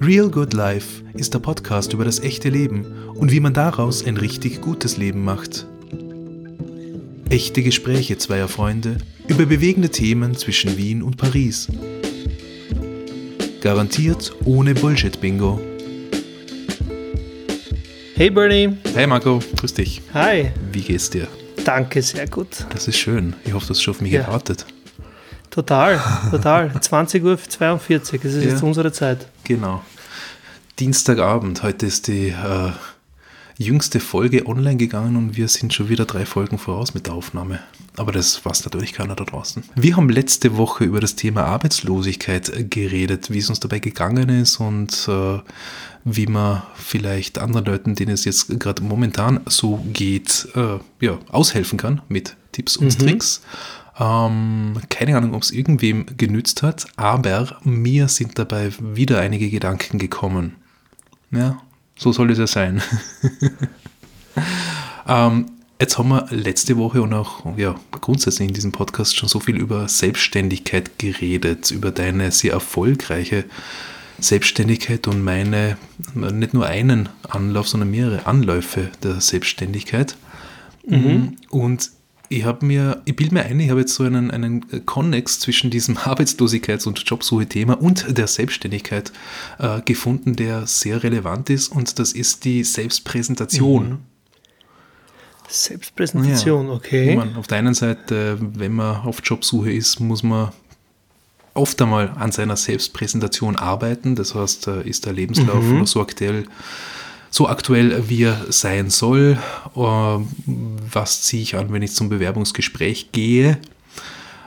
Real Good Life ist der Podcast über das echte Leben und wie man daraus ein richtig gutes Leben macht. Echte Gespräche zweier Freunde über bewegende Themen zwischen Wien und Paris. Garantiert ohne Bullshit-Bingo. Hey Bernie. Hey Marco, grüß dich. Hi. Wie geht's dir? Danke, sehr gut. Das ist schön. Ich hoffe, du hast schon auf mich Ja. gewartet. Total, total. 20 Uhr 42, das ist Ja. jetzt unsere Zeit. Genau. Dienstagabend. Heute ist die äh, jüngste Folge online gegangen und wir sind schon wieder drei Folgen voraus mit der Aufnahme. Aber das weiß natürlich keiner da draußen. Wir haben letzte Woche über das Thema Arbeitslosigkeit äh, geredet, wie es uns dabei gegangen ist und äh, wie man vielleicht anderen Leuten, denen es jetzt gerade momentan so geht, äh, ja, aushelfen kann mit Tipps und Tricks. Ähm, keine Ahnung, ob es irgendwem genützt hat, aber mir sind dabei wieder einige Gedanken gekommen. Ja, so soll es ja sein. ähm, jetzt haben wir letzte Woche und auch ja, grundsätzlich in diesem Podcast schon so viel über Selbstständigkeit geredet, über deine sehr erfolgreiche Selbstständigkeit und meine, nicht nur einen Anlauf, sondern mehrere Anläufe der Selbstständigkeit. Und ich habe mir, ich bilde mir ein, ich habe jetzt so einen, einen Konnex zwischen diesem Arbeitslosigkeits- und Jobsuche-Thema und der Selbstständigkeit äh, gefunden, der sehr relevant ist und das ist die Selbstpräsentation. Selbstpräsentation, Ja. okay. Meine, auf der einen Seite, wenn man auf Jobsuche ist, muss man oft einmal an seiner Selbstpräsentation arbeiten. Das heißt, äh, ist der Lebenslauf noch so aktuell, so aktuell, wie er sein soll? Äh, Was ziehe ich an, wenn ich zum Bewerbungsgespräch gehe?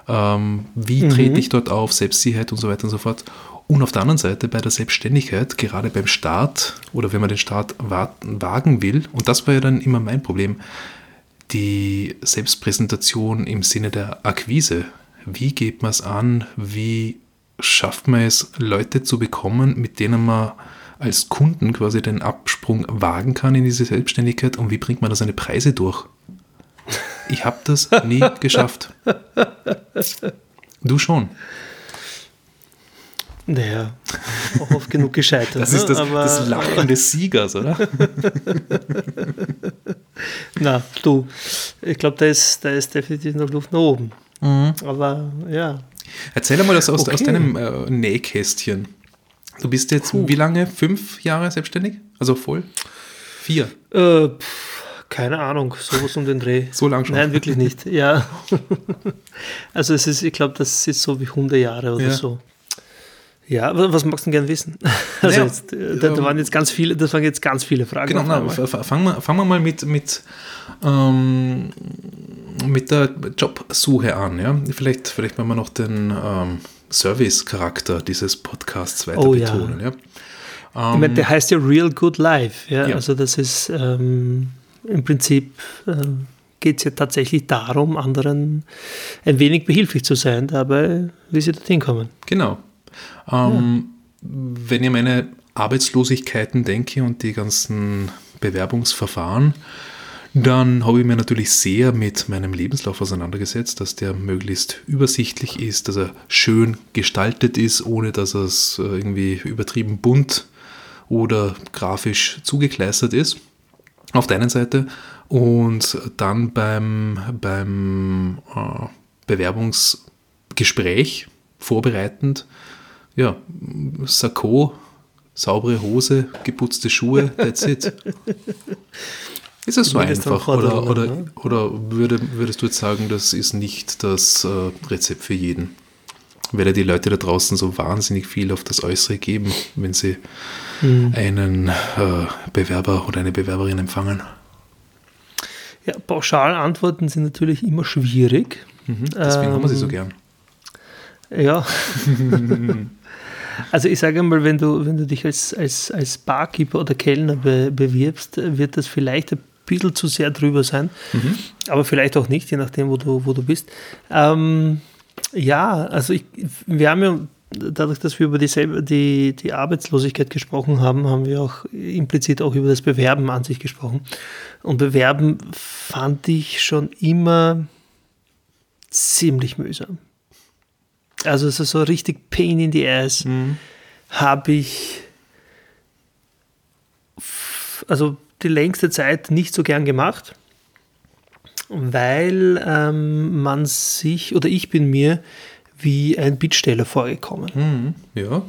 Ähm, Wie trete ich dort auf? Selbstsicherheit und so weiter und so fort. Und auf der anderen Seite bei der Selbstständigkeit, gerade beim Start oder wenn man den Start wa- wagen will, und das war ja dann immer mein Problem, die Selbstpräsentation im Sinne der Akquise. Wie geht man es an? Wie schafft man es, Leute zu bekommen, mit denen man als Kunden quasi den Absprung wagen kann in diese Selbstständigkeit? Und wie bringt man da seine Preise durch? Ich habe das nie geschafft. Du schon. Naja, auch oft genug gescheitert. Das ist das, ne? Aber, das Lachen des Siegers, oder? Na, du, ich glaube, da ist, da ist definitiv noch Luft nach oben. Mhm. Aber ja, Erzähl einmal das aus, aus Okay. deinem äh, Nähkästchen. Du bist jetzt wie lange? Fünf Jahre selbstständig? Also voll? Vier. äh, pff, keine Ahnung, sowas um den Dreh. So lang schon. Nein, wirklich nicht. Ja. Also es ist, ich glaube, das ist so wie 100 Jahre oder Ja. so. Ja, was magst du denn gern wissen? Also Naja, jetzt, äh, da, da ähm, waren jetzt ganz viele, das waren jetzt ganz viele Fragen. Genau, na, fangen wir, fangen wir mal mit, mit, ähm, mit der Jobsuche an. Ja? Vielleicht, vielleicht wollen wir noch den ähm, Service-Charakter dieses Podcasts weiter Oh ja. betonen. Ja? Ich meine, der heißt ja Real Good Life. Ja? Ja. Also das ist ähm, im Prinzip ähm, geht es ja tatsächlich darum, anderen ein wenig behilflich zu sein, dabei, wie sie dorthin kommen. Genau. Ähm, Wenn ich meine Arbeitslosigkeiten denke und die ganzen Bewerbungsverfahren, dann habe ich mir natürlich sehr mit meinem Lebenslauf auseinandergesetzt, dass der möglichst übersichtlich ist, dass er schön gestaltet ist, ohne dass es äh, irgendwie übertrieben bunt oder grafisch zugekleistert ist. Auf der einen Seite und dann beim, beim äh, Bewerbungsgespräch vorbereitend, ja, Sakko, saubere Hose, geputzte Schuhe, that's it. Ist es so einfach? Oder, oder, ne? oder würde, würdest du jetzt sagen, das ist nicht das äh, Rezept für jeden? Weil ja die Leute da draußen so wahnsinnig viel auf das Äußere geben, wenn sie Hm. einen äh, Bewerber oder eine Bewerberin empfangen. Ja, Pauschalantworten sind natürlich immer schwierig. Mhm, deswegen haben wir sie so Ähm, gern. Ja. also ich sage mal, wenn du, wenn du dich als, als, als Barkeeper oder Kellner be, bewirbst, wird das vielleicht ein bisschen zu sehr drüber sein. Aber vielleicht auch nicht, je nachdem, wo du, wo du bist. Ähm, ja, also ich, wir haben ja, dadurch, dass wir über die, selbe- die, die Arbeitslosigkeit gesprochen haben, haben wir auch implizit auch über das Bewerben an sich gesprochen. Und Bewerben fand ich schon immer ziemlich mühsam. Also es ist so richtig Pain in the Ass. Habe ich also die längste Zeit nicht so gern gemacht, weil ähm, man sich oder ich bin mir wie ein Bittsteller vorgekommen. Mhm. Ja.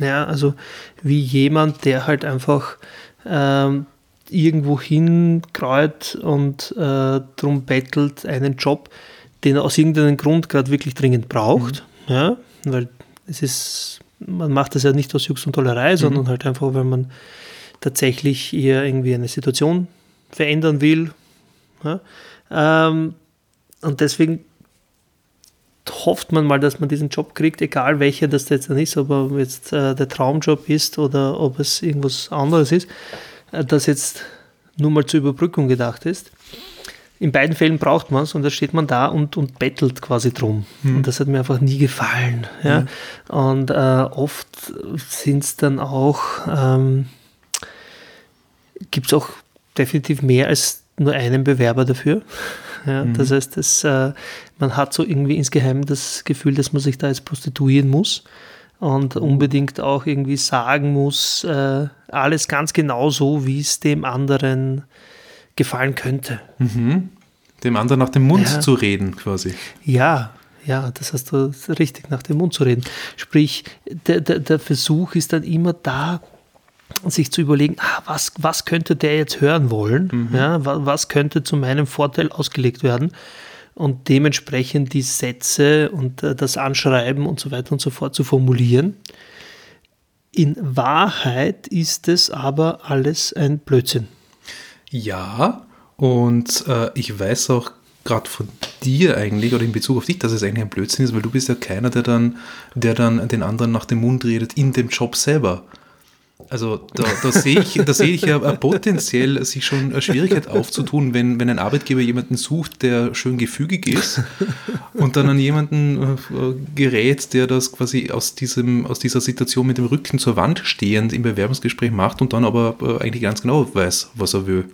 Ja, also wie jemand, der halt einfach ähm, irgendwo hinkreut und äh, darum bettelt, einen Job, den er aus irgendeinem Grund gerade wirklich dringend braucht. Mhm. Ja, weil es ist, man macht das ja nicht aus Jux und Tollerei, mhm. sondern halt einfach, weil man tatsächlich hier irgendwie eine Situation verändern will. Ja? Ähm, und deswegen hofft man mal, dass man diesen Job kriegt, egal welcher das jetzt dann ist, ob er jetzt äh, der Traumjob ist oder ob es irgendwas anderes ist, äh, das jetzt nur mal zur Überbrückung gedacht ist. In beiden Fällen braucht man es und da steht man da und, und bettelt quasi drum. Mhm. Und das hat mir einfach nie gefallen. Ja? Mhm. Und äh, oft sind es dann auch, ähm, gibt es auch definitiv mehr als nur einen Bewerber dafür. Ja, mhm. Das heißt, das, äh, man hat so irgendwie insgeheim das Gefühl, dass man sich da jetzt prostituieren muss und unbedingt auch irgendwie sagen muss, äh, alles ganz genau so, wie es dem anderen gefallen könnte. Mhm. Dem anderen nach dem Mund ja. zu reden, quasi. Ja, ja, das hast du richtig, nach dem Mund zu reden. Sprich, der, der, der Versuch ist dann immer da, sich zu überlegen, ah, was, was könnte der jetzt hören wollen? Mhm. Ja, was könnte zu meinem Vorteil ausgelegt werden? Und dementsprechend die Sätze und äh, das Anschreiben und so weiter und so fort zu formulieren. In Wahrheit ist es aber alles ein Blödsinn. Ja, und äh, ich weiß auch gerade von dir eigentlich oder in Bezug auf dich, dass es eigentlich ein Blödsinn ist, weil du bist ja keiner, der dann, der dann den anderen nach dem Mund redet in dem Job selber. Also da, da sehe ich, da sehe ich ja potenziell sich schon eine Schwierigkeit aufzutun, wenn, wenn ein Arbeitgeber jemanden sucht, der schön gefügig ist und dann an jemanden äh, gerät, der das quasi aus, diesem, aus dieser Situation mit dem Rücken zur Wand stehend im Bewerbungsgespräch macht und dann aber äh, eigentlich ganz genau weiß, was er will.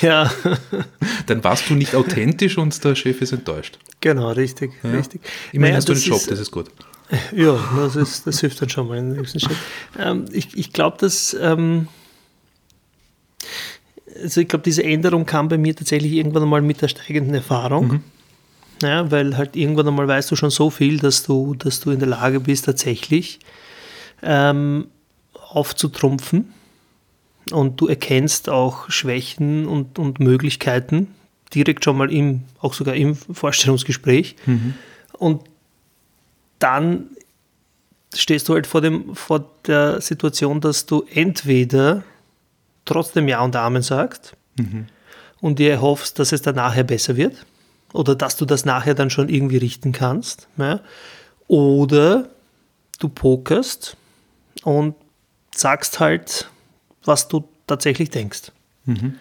Ja. Dann warst du nicht authentisch und der Chef ist enttäuscht. Genau, richtig, ja. richtig. Immerhin naja, hast du einen Job, ist, das ist gut. Ja, das, ist, das hilft dann schon mal den nächsten Schritt. Ähm, ich ich glaube, dass. Ähm, also ich glaube, diese Änderung kam bei mir tatsächlich irgendwann einmal mit der steigenden Erfahrung. Mhm. Ja, weil halt irgendwann einmal weißt du schon so viel, dass du, dass du in der Lage bist, tatsächlich ähm, aufzutrumpfen. Und du erkennst auch Schwächen und, und Möglichkeiten direkt schon mal im, auch sogar im Vorstellungsgespräch. Mhm. Und dann stehst du halt vor, dem, vor der Situation, dass du entweder trotzdem Ja und Amen sagst mhm. und dir hoffst, dass es dann nachher besser wird oder dass du das nachher dann schon irgendwie richten kannst. Ja? Oder du pokerst und sagst halt, was du tatsächlich denkst. Mhm.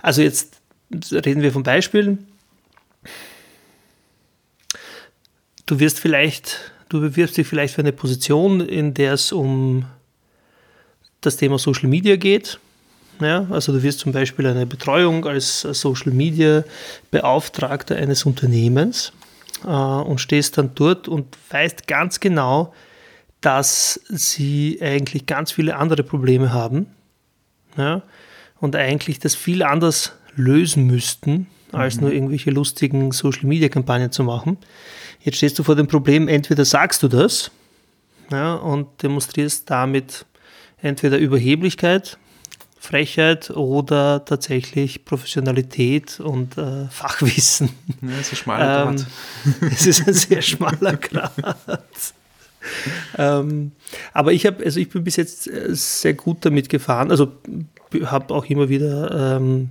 Also jetzt reden wir von Beispielen. Du wirst vielleicht, du bewirbst dich vielleicht für eine Position, in der es um das Thema Social Media geht. Ja, also du wirst zum Beispiel eine Betreuung als Social Media Beauftragter eines Unternehmens äh, und stehst dann dort und weißt ganz genau, dass sie eigentlich ganz viele andere Probleme haben ja, und eigentlich das viel anders lösen müssten, als mhm. nur irgendwelche lustigen Social-Media-Kampagnen zu machen. Jetzt stehst du vor dem Problem, entweder sagst du das ja, und demonstrierst damit entweder Überheblichkeit, Frechheit oder tatsächlich Professionalität und äh, Fachwissen. Ja, es ist ein schmaler Grad. Ähm, es ist ein sehr schmaler Grad. ähm, aber ich habe, also ich bin bis jetzt äh, sehr gut damit gefahren. Also habe auch immer wieder ähm,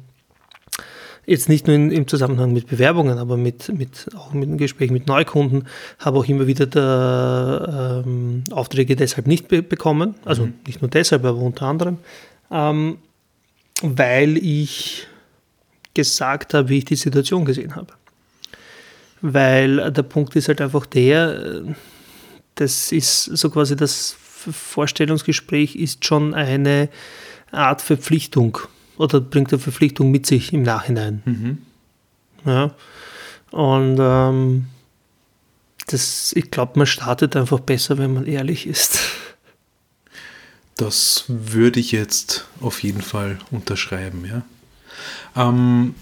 jetzt nicht nur in, im Zusammenhang mit Bewerbungen, aber mit, mit, auch mit dem Gespräch mit Neukunden, habe auch immer wieder der, ähm, Aufträge deshalb nicht be bekommen. Also mhm. nicht nur deshalb, aber unter anderem, ähm, weil ich gesagt habe, wie ich die Situation gesehen habe. Weil der Punkt ist halt einfach der, das ist so quasi das Vorstellungsgespräch ist schon eine Art Verpflichtung oder bringt eine Verpflichtung mit sich im Nachhinein. Mhm. Ja. Und ähm, das, ich glaube, man startet einfach besser, wenn man ehrlich ist. Das würde ich jetzt auf jeden Fall unterschreiben, ja. Ähm,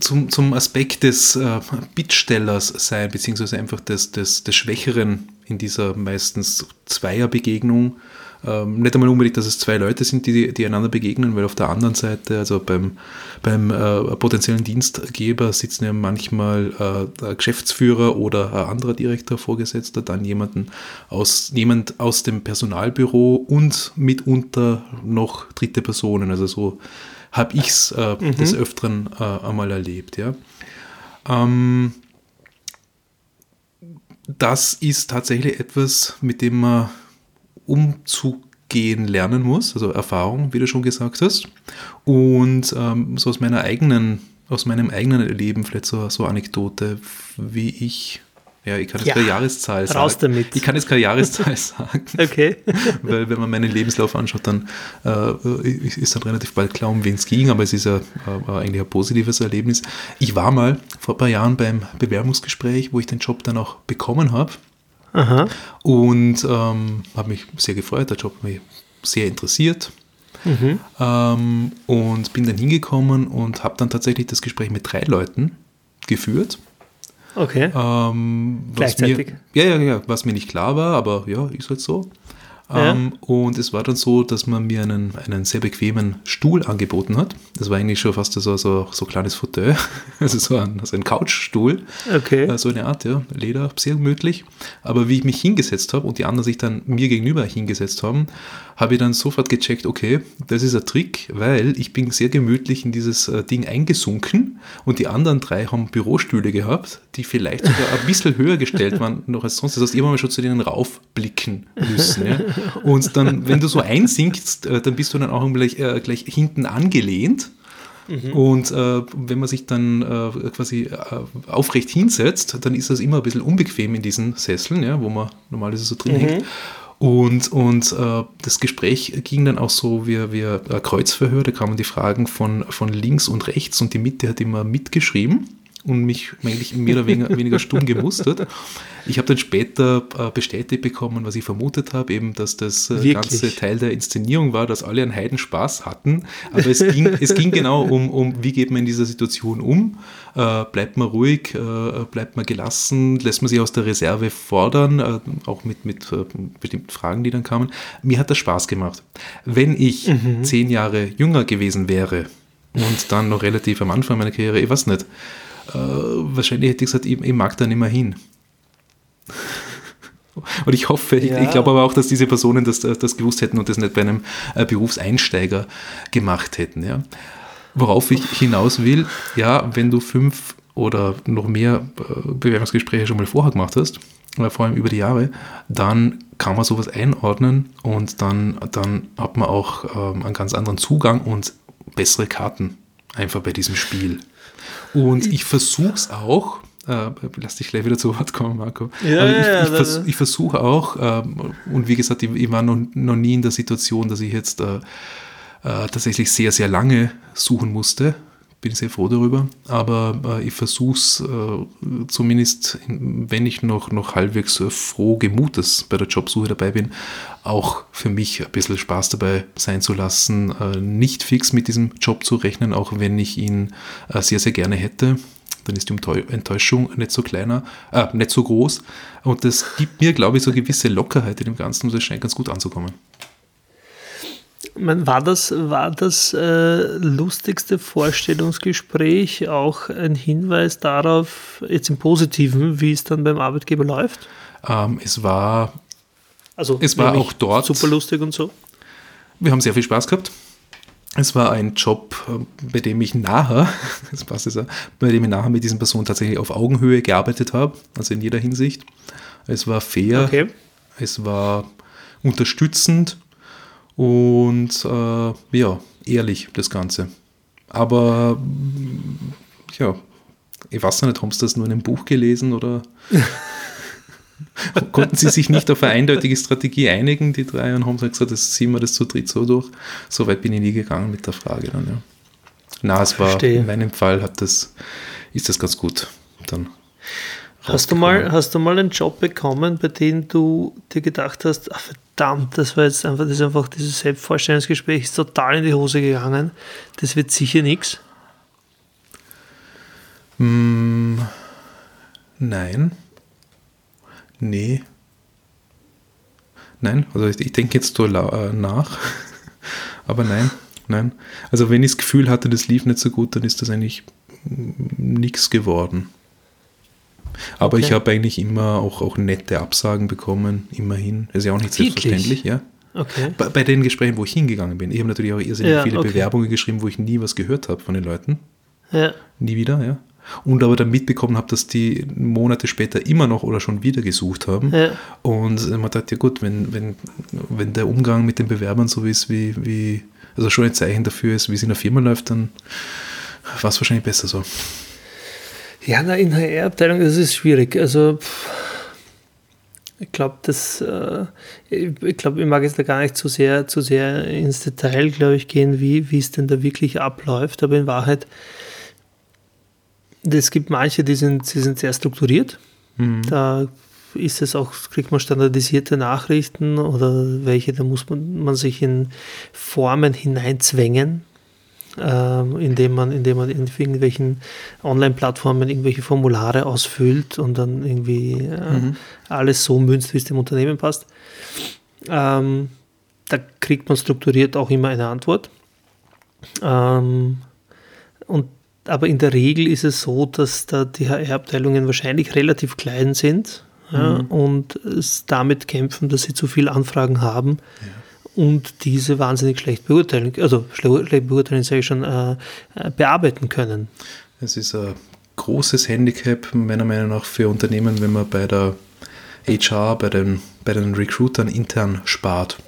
zum, zum Aspekt des äh, Bittstellers sein, beziehungsweise einfach des, des, des Schwächeren in dieser meistens Zweierbegegnung. Ähm, nicht einmal unbedingt, dass es zwei Leute sind, die, die einander begegnen, weil auf der anderen Seite, also beim, beim äh, potenziellen Dienstgeber sitzen ja manchmal äh, der Geschäftsführer oder ein anderer Direktor Vorgesetzter, dann jemanden aus, jemand aus dem Personalbüro und mitunter noch dritte Personen. Also so habe ich es äh, mhm. des Öfteren äh, einmal erlebt. Ja. Ähm, das ist tatsächlich etwas, mit dem man umzugehen lernen muss, also Erfahrung, wie du schon gesagt hast. Und ähm, so aus meiner eigenen, aus meinem eigenen Erleben vielleicht so, so Anekdote, wie ich ja, ich kann jetzt ja, keine Jahreszahl sagen. Raus damit. Ich kann jetzt keine Jahreszahl sagen. Okay. Weil wenn man meinen Lebenslauf anschaut, dann äh, ist dann relativ bald klar, um wen es ging, aber es ist ja äh, eigentlich ein positives Erlebnis. Ich war mal vor ein paar Jahren beim Bewerbungsgespräch, wo ich den Job dann auch bekommen habe. Aha. Und ähm, habe mich sehr gefreut, der Job hat mich sehr interessiert. Mhm. Ähm, und bin dann hingekommen und habe dann tatsächlich das Gespräch mit drei Leuten geführt. Okay. Ähm, Gleichzeitig? Mir, ja, ja, ja, was mir nicht klar war, aber ja, ist halt so. Ähm, und es war dann so, dass man mir einen, einen sehr bequemen Stuhl angeboten hat. Das war eigentlich schon fast so, so, so ein kleines Fauteuil, also so ein, so ein Couchstuhl. Okay. Äh, so eine Art, ja, Leder, sehr gemütlich. Aber wie ich mich hingesetzt habe und die anderen sich dann mir gegenüber hingesetzt haben, habe ich dann sofort gecheckt, okay, das ist ein Trick, weil ich bin sehr gemütlich in dieses äh, Ding eingesunken und die anderen drei haben Bürostühle gehabt, die vielleicht sogar ein bisschen höher gestellt waren noch als sonst. Das heißt, irgendwann mal schon zu denen raufblicken müssen. Ja? Und dann, wenn du so einsinkst, äh, dann bist du dann auch gleich, äh, gleich hinten angelehnt. Mhm. Und äh, wenn man sich dann äh, quasi äh, aufrecht hinsetzt, dann ist das immer ein bisschen unbequem in diesen Sesseln, ja, wo man normalerweise so drin mhm. hängt. Und, und äh, das Gespräch ging dann auch so wie, wie ein Kreuzverhör, da kamen die Fragen von, von links und rechts und die Mitte hat immer mitgeschrieben und mich eigentlich mehr oder weniger, stumm gemustert. Ich habe dann später äh, bestätigt bekommen, was ich vermutet habe, eben, dass das äh, ganze Teil der Inszenierung war, dass alle einen Heidenspaß hatten. Aber es ging, es ging genau um, um, wie geht man in dieser Situation um? Äh, bleibt man ruhig, äh, bleibt man gelassen, lässt man sich aus der Reserve fordern, äh, auch mit, mit äh, bestimmten Fragen, die dann kamen. Mir hat das Spaß gemacht. Wenn ich mhm. zehn Jahre jünger gewesen wäre und dann noch relativ am Anfang meiner Karriere, ich weiß nicht, äh, wahrscheinlich hätte ich gesagt, ich, ich, mag da nicht mehr hin. Und ich hoffe, ja. ich, ich glaube aber auch, dass diese Personen das, das gewusst hätten und das nicht bei einem äh, Berufseinsteiger gemacht hätten. Ja. Worauf ich hinaus will, ja, wenn du fünf oder noch mehr äh, Bewerbungsgespräche schon mal vorher gemacht hast, äh, vor allem über die Jahre, dann kann man sowas einordnen und dann, dann hat man auch ähm, einen ganz anderen Zugang und bessere Karten einfach bei diesem Spiel. Und ich versuche es auch, äh, lass dich gleich wieder zu Wort kommen, Marco. Ja, ich, ja, ich, vers ich versuche auch, ähm, und wie gesagt, ich, ich war noch, noch, nie in der Situation, dass ich jetzt äh, äh, tatsächlich sehr, sehr lange suchen musste. Bin sehr froh darüber. Aber äh, ich versuche es äh, zumindest, wenn ich noch, noch halbwegs äh, froh gemutes bei der Jobsuche dabei bin, auch für mich ein bisschen Spaß dabei sein zu lassen, äh, nicht fix mit diesem Job zu rechnen, auch wenn ich ihn äh, sehr, sehr gerne hätte dann ist die Enttäuschung nicht so kleiner, äh, nicht so groß. Und das gibt mir, glaube ich, so eine gewisse Lockerheit in dem Ganzen und das scheint ganz gut anzukommen. War das, war das äh, lustigste Vorstellungsgespräch auch ein Hinweis darauf, jetzt im Positiven, wie es dann beim Arbeitgeber läuft? Ähm, es war also es war auch dort super lustig und so. Wir haben sehr viel Spaß gehabt. Es war ein Job, äh, bei dem ich nachher, das passt jetzt, bei dem ich nachher mit diesen Personen tatsächlich auf Augenhöhe gearbeitet habe, also in jeder Hinsicht. Es war fair, okay. es war unterstützend und äh, ja, ehrlich das Ganze. Aber ja, ich weiß nicht, haben Sie das nur in einem Buch gelesen oder konnten sie sich nicht auf eine eindeutige Strategie einigen, die drei, und haben gesagt, das ziehen wir das zu dritt so durch. So weit bin ich nie gegangen mit der Frage dann, ja. Na, es war, Verstehe. in meinem Fall hat das, ist das ganz gut dann Hast du, mal, hast du mal einen Job bekommen, bei dem du dir gedacht hast, ach verdammt, das war jetzt einfach, das ist einfach dieses Selbstvorstellungsgespräch ist total in die Hose gegangen. Das wird sicher nichts. Mm, nein. Nee. Nein, also ich, ich denke jetzt so äh, nach. Aber nein, nein. Also wenn ich das Gefühl hatte, das lief nicht so gut, dann ist das eigentlich nichts geworden. Aber okay. ich habe eigentlich immer auch, auch nette Absagen bekommen, immerhin. Das ist ja auch nicht Wirklich? selbstverständlich, ja. Okay. Bei, bei, den Gesprächen, wo ich hingegangen bin. Ich habe natürlich auch irrsinnig ja, viele okay. Bewerbungen geschrieben, wo ich nie was gehört habe von den Leuten. Ja. Nie wieder, ja. Und aber dann mitbekommen habe, dass die Monate später immer noch oder schon wieder gesucht haben. Ja. Und man dachte, ja gut, wenn, wenn, wenn der Umgang mit den Bewerbern so ist, wie, wie, also schon ein Zeichen dafür ist, wie es in der Firma läuft, dann war es wahrscheinlich besser so. Ja, na, in HR-Abteilung das ist schwierig. Also ich glaube, das, äh, ich glaube, ich mag jetzt da gar nicht zu sehr, zu sehr ins Detail, glaube ich, gehen, wie, wie es denn da wirklich abläuft. Aber in Wahrheit, es gibt manche, die sind, die sind sehr strukturiert. Mhm. Da ist es auch, kriegt man standardisierte Nachrichten oder welche, da muss man, man sich in Formen hineinzwängen ähm, indem man, indem man in irgendwelchen Online-Plattformen irgendwelche Formulare ausfüllt und dann irgendwie äh, mhm. alles so münzt, wie es dem Unternehmen passt. Ähm, da kriegt man strukturiert auch immer eine Antwort. Ähm, und, aber in der Regel ist es so, dass da die HR-Abteilungen wahrscheinlich relativ klein sind ja, mhm. und es damit kämpfen, dass sie zu viele Anfragen haben. Ja und diese wahnsinnig schlecht beurteilen, also schlecht beurteilen, sage ich schon, äh, äh, bearbeiten können. Es ist ein großes Handicap meiner Meinung nach für Unternehmen, wenn man bei der HR, bei den, bei den Recruitern intern spart.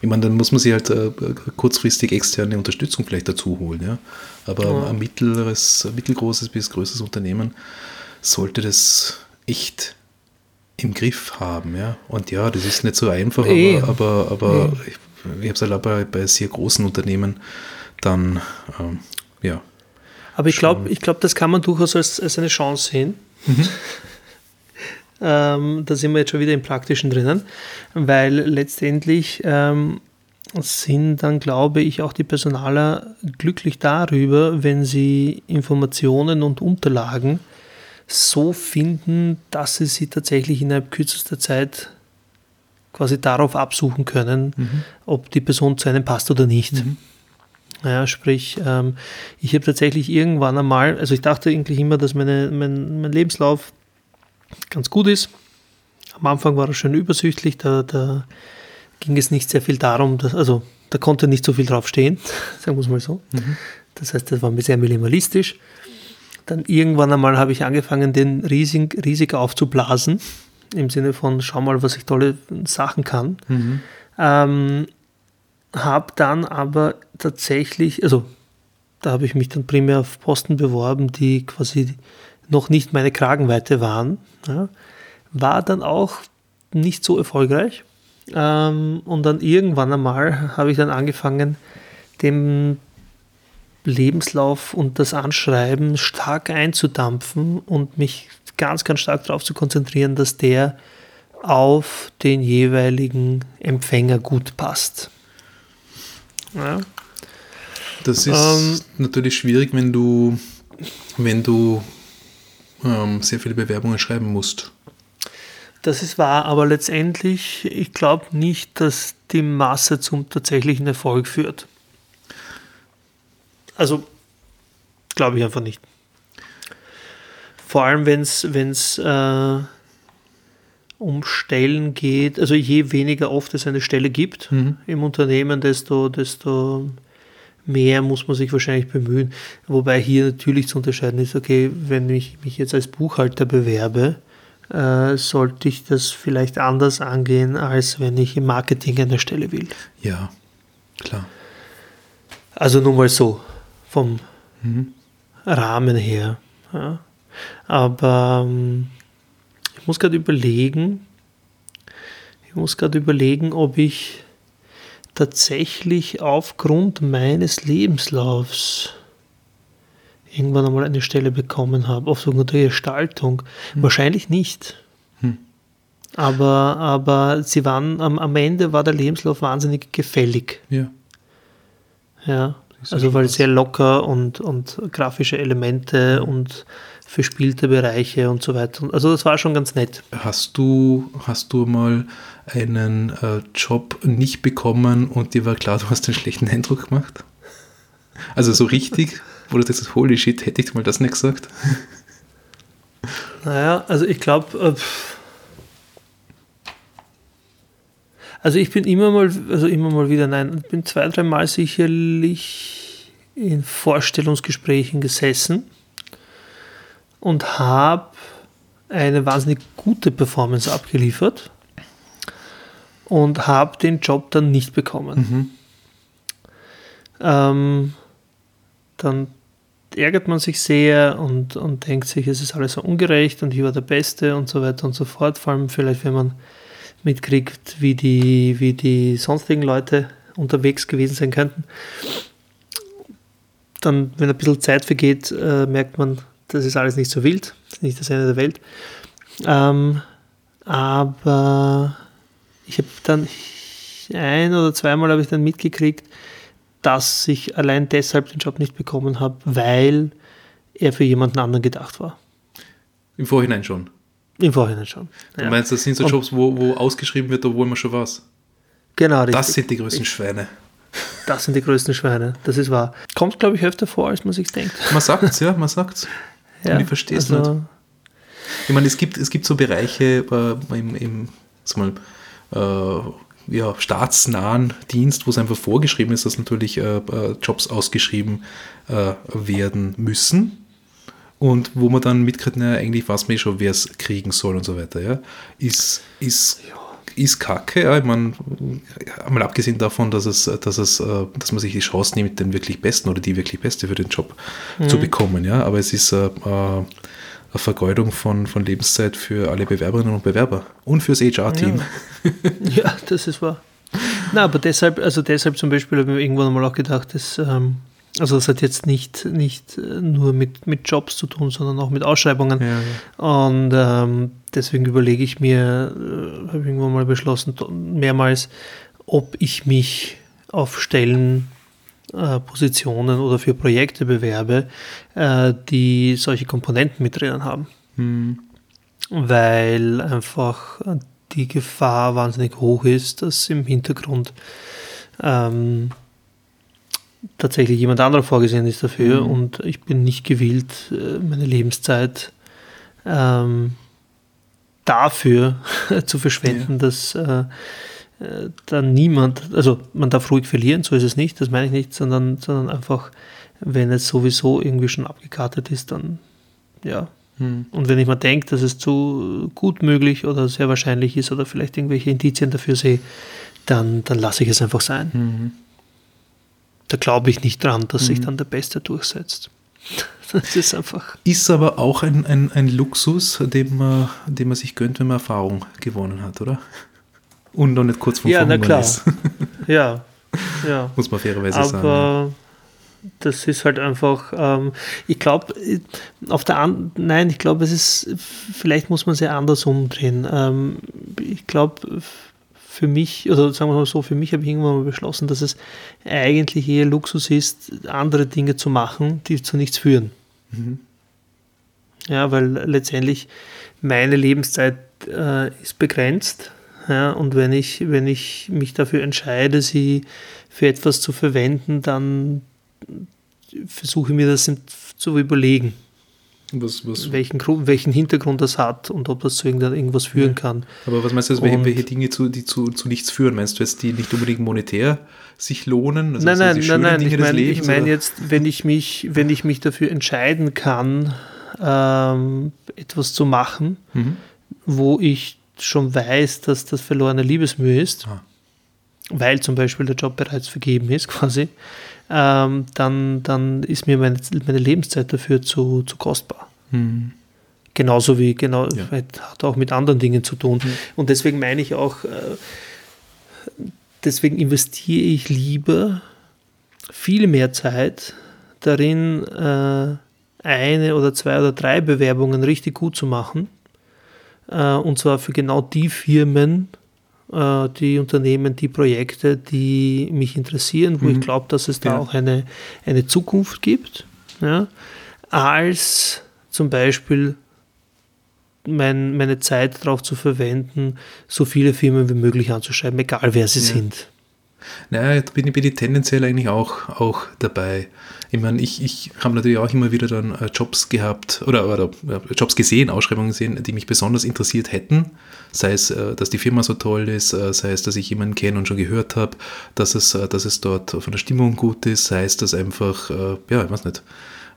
Ich meine, dann muss man sich halt äh, kurzfristig externe Unterstützung vielleicht dazu holen. Ja? Aber ja. ein mittleres, ein mittelgroßes bis größeres Unternehmen sollte das echt im Griff haben. Ja? Und ja, das ist nicht so einfach, aber, e. aber, aber e. ich, ich habe es halt bei, bei sehr großen Unternehmen dann, ähm, ja. Aber ich glaube, ich glaub, das kann man durchaus als, als eine Chance sehen. Mhm. ähm, da sind wir jetzt schon wieder im Praktischen drinnen, weil letztendlich ähm, sind dann, glaube ich, auch die Personaler glücklich darüber, wenn sie Informationen und Unterlagen so finden, dass sie sie tatsächlich innerhalb kürzester Zeit quasi darauf absuchen können, mhm. ob die Person zu einem passt oder nicht. Mhm. Ja, sprich, ähm, ich habe tatsächlich irgendwann einmal, also ich dachte eigentlich immer, dass meine, mein, mein Lebenslauf ganz gut ist. Am Anfang war er schön übersichtlich, da, da ging es nicht sehr viel darum, dass, also da konnte nicht so viel draufstehen, sagen wir es mal so. Mhm. Das heißt, das war mir sehr minimalistisch. Dann irgendwann einmal habe ich angefangen, den riesig, riesig aufzublasen, im Sinne von, schau mal, was ich tolle Sachen kann. Mhm. Ähm, habe dann aber tatsächlich, also da habe ich mich dann primär auf Posten beworben, die quasi noch nicht meine Kragenweite waren. Ja. War dann auch nicht so erfolgreich. Ähm, und dann irgendwann einmal habe ich dann angefangen, dem Lebenslauf und das Anschreiben stark einzudampfen und mich ganz, ganz stark darauf zu konzentrieren, dass der auf den jeweiligen Empfänger gut passt. Ja. Das ist ähm, natürlich schwierig, wenn du, wenn du ähm, sehr viele Bewerbungen schreiben musst. Das ist wahr, aber letztendlich, ich glaube nicht, dass die Masse zum tatsächlichen Erfolg führt. Also glaube ich einfach nicht. Vor allem, wenn es äh, um Stellen geht, also je weniger oft es eine Stelle gibt mhm. im Unternehmen, desto, desto mehr muss man sich wahrscheinlich bemühen. Wobei hier natürlich zu unterscheiden ist, okay, wenn ich mich jetzt als Buchhalter bewerbe, äh, sollte ich das vielleicht anders angehen, als wenn ich im Marketing eine Stelle will. Ja, klar. Also nur mal so vom mhm. Rahmen her. Ja. Aber ähm, ich muss gerade überlegen, ich muss gerade überlegen, ob ich tatsächlich aufgrund meines Lebenslaufs irgendwann einmal eine Stelle bekommen habe, aufgrund der Gestaltung. Hm. Wahrscheinlich nicht. Hm. Aber, aber sie waren, am, am Ende war der Lebenslauf wahnsinnig gefällig. Ja. Ja. Also weil sehr locker und, und grafische Elemente und verspielte Bereiche und so weiter. Also das war schon ganz nett. Hast du, hast du mal einen äh, Job nicht bekommen und dir war klar, du hast einen schlechten Eindruck gemacht? Also so richtig, wo du das holy shit, hätte ich mal das nicht gesagt? Naja, also ich glaube, äh, also ich bin immer mal, also immer mal wieder, nein, bin zwei, dreimal sicherlich in Vorstellungsgesprächen gesessen und habe eine wahnsinnig gute Performance abgeliefert und habe den Job dann nicht bekommen. Mhm. Ähm, dann ärgert man sich sehr und, und denkt sich, es ist alles so ungerecht und ich war der Beste und so weiter und so fort. Vor allem vielleicht, wenn man mitkriegt, wie die, wie die sonstigen Leute unterwegs gewesen sein könnten. Dann, wenn ein bisschen Zeit vergeht, äh, merkt man, das ist alles nicht so wild, nicht das Ende der Welt. Ähm, aber ich habe dann ein oder zweimal habe ich dann mitgekriegt, dass ich allein deshalb den Job nicht bekommen habe, weil er für jemanden anderen gedacht war. Im Vorhinein schon. Im Vorhinein schon. Du ja. meinst, das sind so Jobs, wo, wo ausgeschrieben wird, obwohl man schon was. Genau, richtig. Das sind die größten Schweine. Das sind die größten Schweine, das ist wahr. Kommt, glaube ich, öfter vor, als man sich denkt. Man sagt es, ja, man sagt es. Ja, Und ich verstehe es also, nicht. Ich meine, es gibt, es gibt so Bereiche äh, im, im mal, äh, ja, staatsnahen Dienst, wo es einfach vorgeschrieben ist, dass natürlich äh, äh Jobs ausgeschrieben äh, werden müssen und wo man dann mitkriegt, naja, eigentlich weiß man eh schon, wer es kriegen soll und so weiter, ja, ist, ist, ist kacke, ja, ich meine, einmal abgesehen davon, dass es, dass es, äh, dass man sich die Chance nimmt, den wirklich Besten oder die wirklich Beste für den Job mhm. zu bekommen, ja, aber es ist äh, äh, eine Vergeudung von, von Lebenszeit für alle Bewerberinnen und Bewerber und fürs HR-Team. Ja. ja. das ist wahr. Na, aber deshalb, also deshalb zum Beispiel habe ich mir irgendwann mal auch gedacht, dass ähm, also das hat jetzt nicht, nicht äh, nur mit, mit Jobs zu tun, sondern auch mit Ausschreibungen. Ja, ja. Und ähm, deswegen überlege ich mir, äh, habe ich irgendwann mal beschlossen, mehrmals, ob ich mich auf Stellen, äh, Positionen oder für Projekte bewerbe, äh, die solche Komponenten mit drinnen haben. Hm. Weil einfach die Gefahr wahnsinnig hoch ist, dass im Hintergrund ähm, tatsächlich jemand anderer vorgesehen ist dafür mhm. und ich bin nicht gewillt, äh, meine Lebenszeit ähm, dafür zu verschwenden, ja. dass äh, äh, dann niemand, also man darf ruhig verlieren, so ist es nicht, das meine ich nicht, sondern, sondern einfach, wenn es sowieso irgendwie schon abgekartet ist, dann ja. Mhm. Und wenn ich mal denke, dass es zu gut möglich oder sehr wahrscheinlich ist oder vielleicht irgendwelche Indizien dafür sehe, dann, dann lasse ich es einfach sein. Mhm da glaube ich nicht dran, dass mhm. sich dann der Beste durchsetzt. Das ist einfach. Ist aber auch ein, ein, ein Luxus, den man, den man sich gönnt, wenn man Erfahrung gewonnen hat, oder? Und noch nicht kurz vor Ja, na klar. Ist. Ja, ja. Muss man fairerweise aber sagen. Aber das ist halt einfach, ähm, ich glaube, auf der An nein, ich glaube, es ist, vielleicht muss man es ja anders umdrehen. Ähm, ich glaube, für mich, oder sagen wir mal so, für mich habe ich irgendwann mal beschlossen, dass es eigentlich eher Luxus ist, andere Dinge zu machen, die zu nichts führen. Mhm. Ja, weil letztendlich meine Lebenszeit äh, ist begrenzt. Ja, und wenn ich, wenn ich mich dafür entscheide, sie für etwas zu verwenden, dann versuche ich mir das zu überlegen. Was, was? Welchen, welchen Hintergrund das hat und ob das zu irgendwas führen ja. kann. Aber was meinst du, welche, welche Dinge zu, die zu, zu nichts führen? Meinst du jetzt, die nicht unbedingt monetär sich lohnen? Also nein, nein, nein, nein. Dinge ich meine ich mein jetzt, wenn ich, mich, wenn ich mich dafür entscheiden kann, ähm, etwas zu machen, mhm. wo ich schon weiß, dass das verlorene Liebesmühe ist, ah. weil zum Beispiel der Job bereits vergeben ist, quasi, ähm, dann, dann ist mir meine, meine Lebenszeit dafür zu, zu kostbar. Mhm. Genauso wie, genau, ja. hat auch mit anderen Dingen zu tun. Mhm. Und deswegen meine ich auch, äh, deswegen investiere ich lieber viel mehr Zeit darin, äh, eine oder zwei oder drei Bewerbungen richtig gut zu machen. Äh, und zwar für genau die Firmen, äh, die Unternehmen, die Projekte, die mich interessieren, wo mhm. ich glaube, dass es da ja. auch eine, eine Zukunft gibt, ja, als zum Beispiel mein, meine Zeit darauf zu verwenden, so viele Firmen wie möglich anzuschreiben, egal wer sie ja. sind. Naja, da bin ich, bin ich tendenziell eigentlich auch, auch dabei. Ich meine, ich, ich habe natürlich auch immer wieder dann äh, Jobs gehabt oder, oder Jobs gesehen, Ausschreibungen gesehen, die mich besonders interessiert hätten. Sei es, äh, dass die Firma so toll ist, äh, sei es, dass ich jemanden kenne und schon gehört habe, dass es, dass es dort von der Stimmung gut ist, sei es, dass einfach, ja, ich weiß nicht,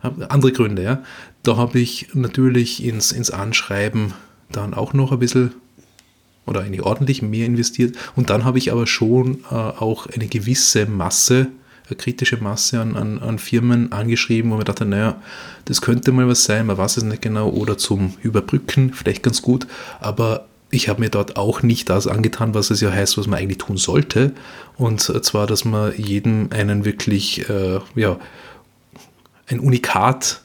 andere Gründe, ja. Da habe ich natürlich ins, ins Anschreiben dann auch noch ein bisschen oder eigentlich ordentlich mehr investiert. Und dann habe ich aber schon äh, auch eine gewisse Masse, eine kritische Masse an, an, an Firmen angeschrieben, wo man dachte, naja, das könnte mal was sein, man weiß es nicht genau, oder zum Überbrücken, vielleicht ganz gut, aber ich habe mir dort auch nicht das angetan, was es ja heißt, was man eigentlich tun sollte. Und zwar, dass man jedem einen wirklich, äh, ja, ein Unikat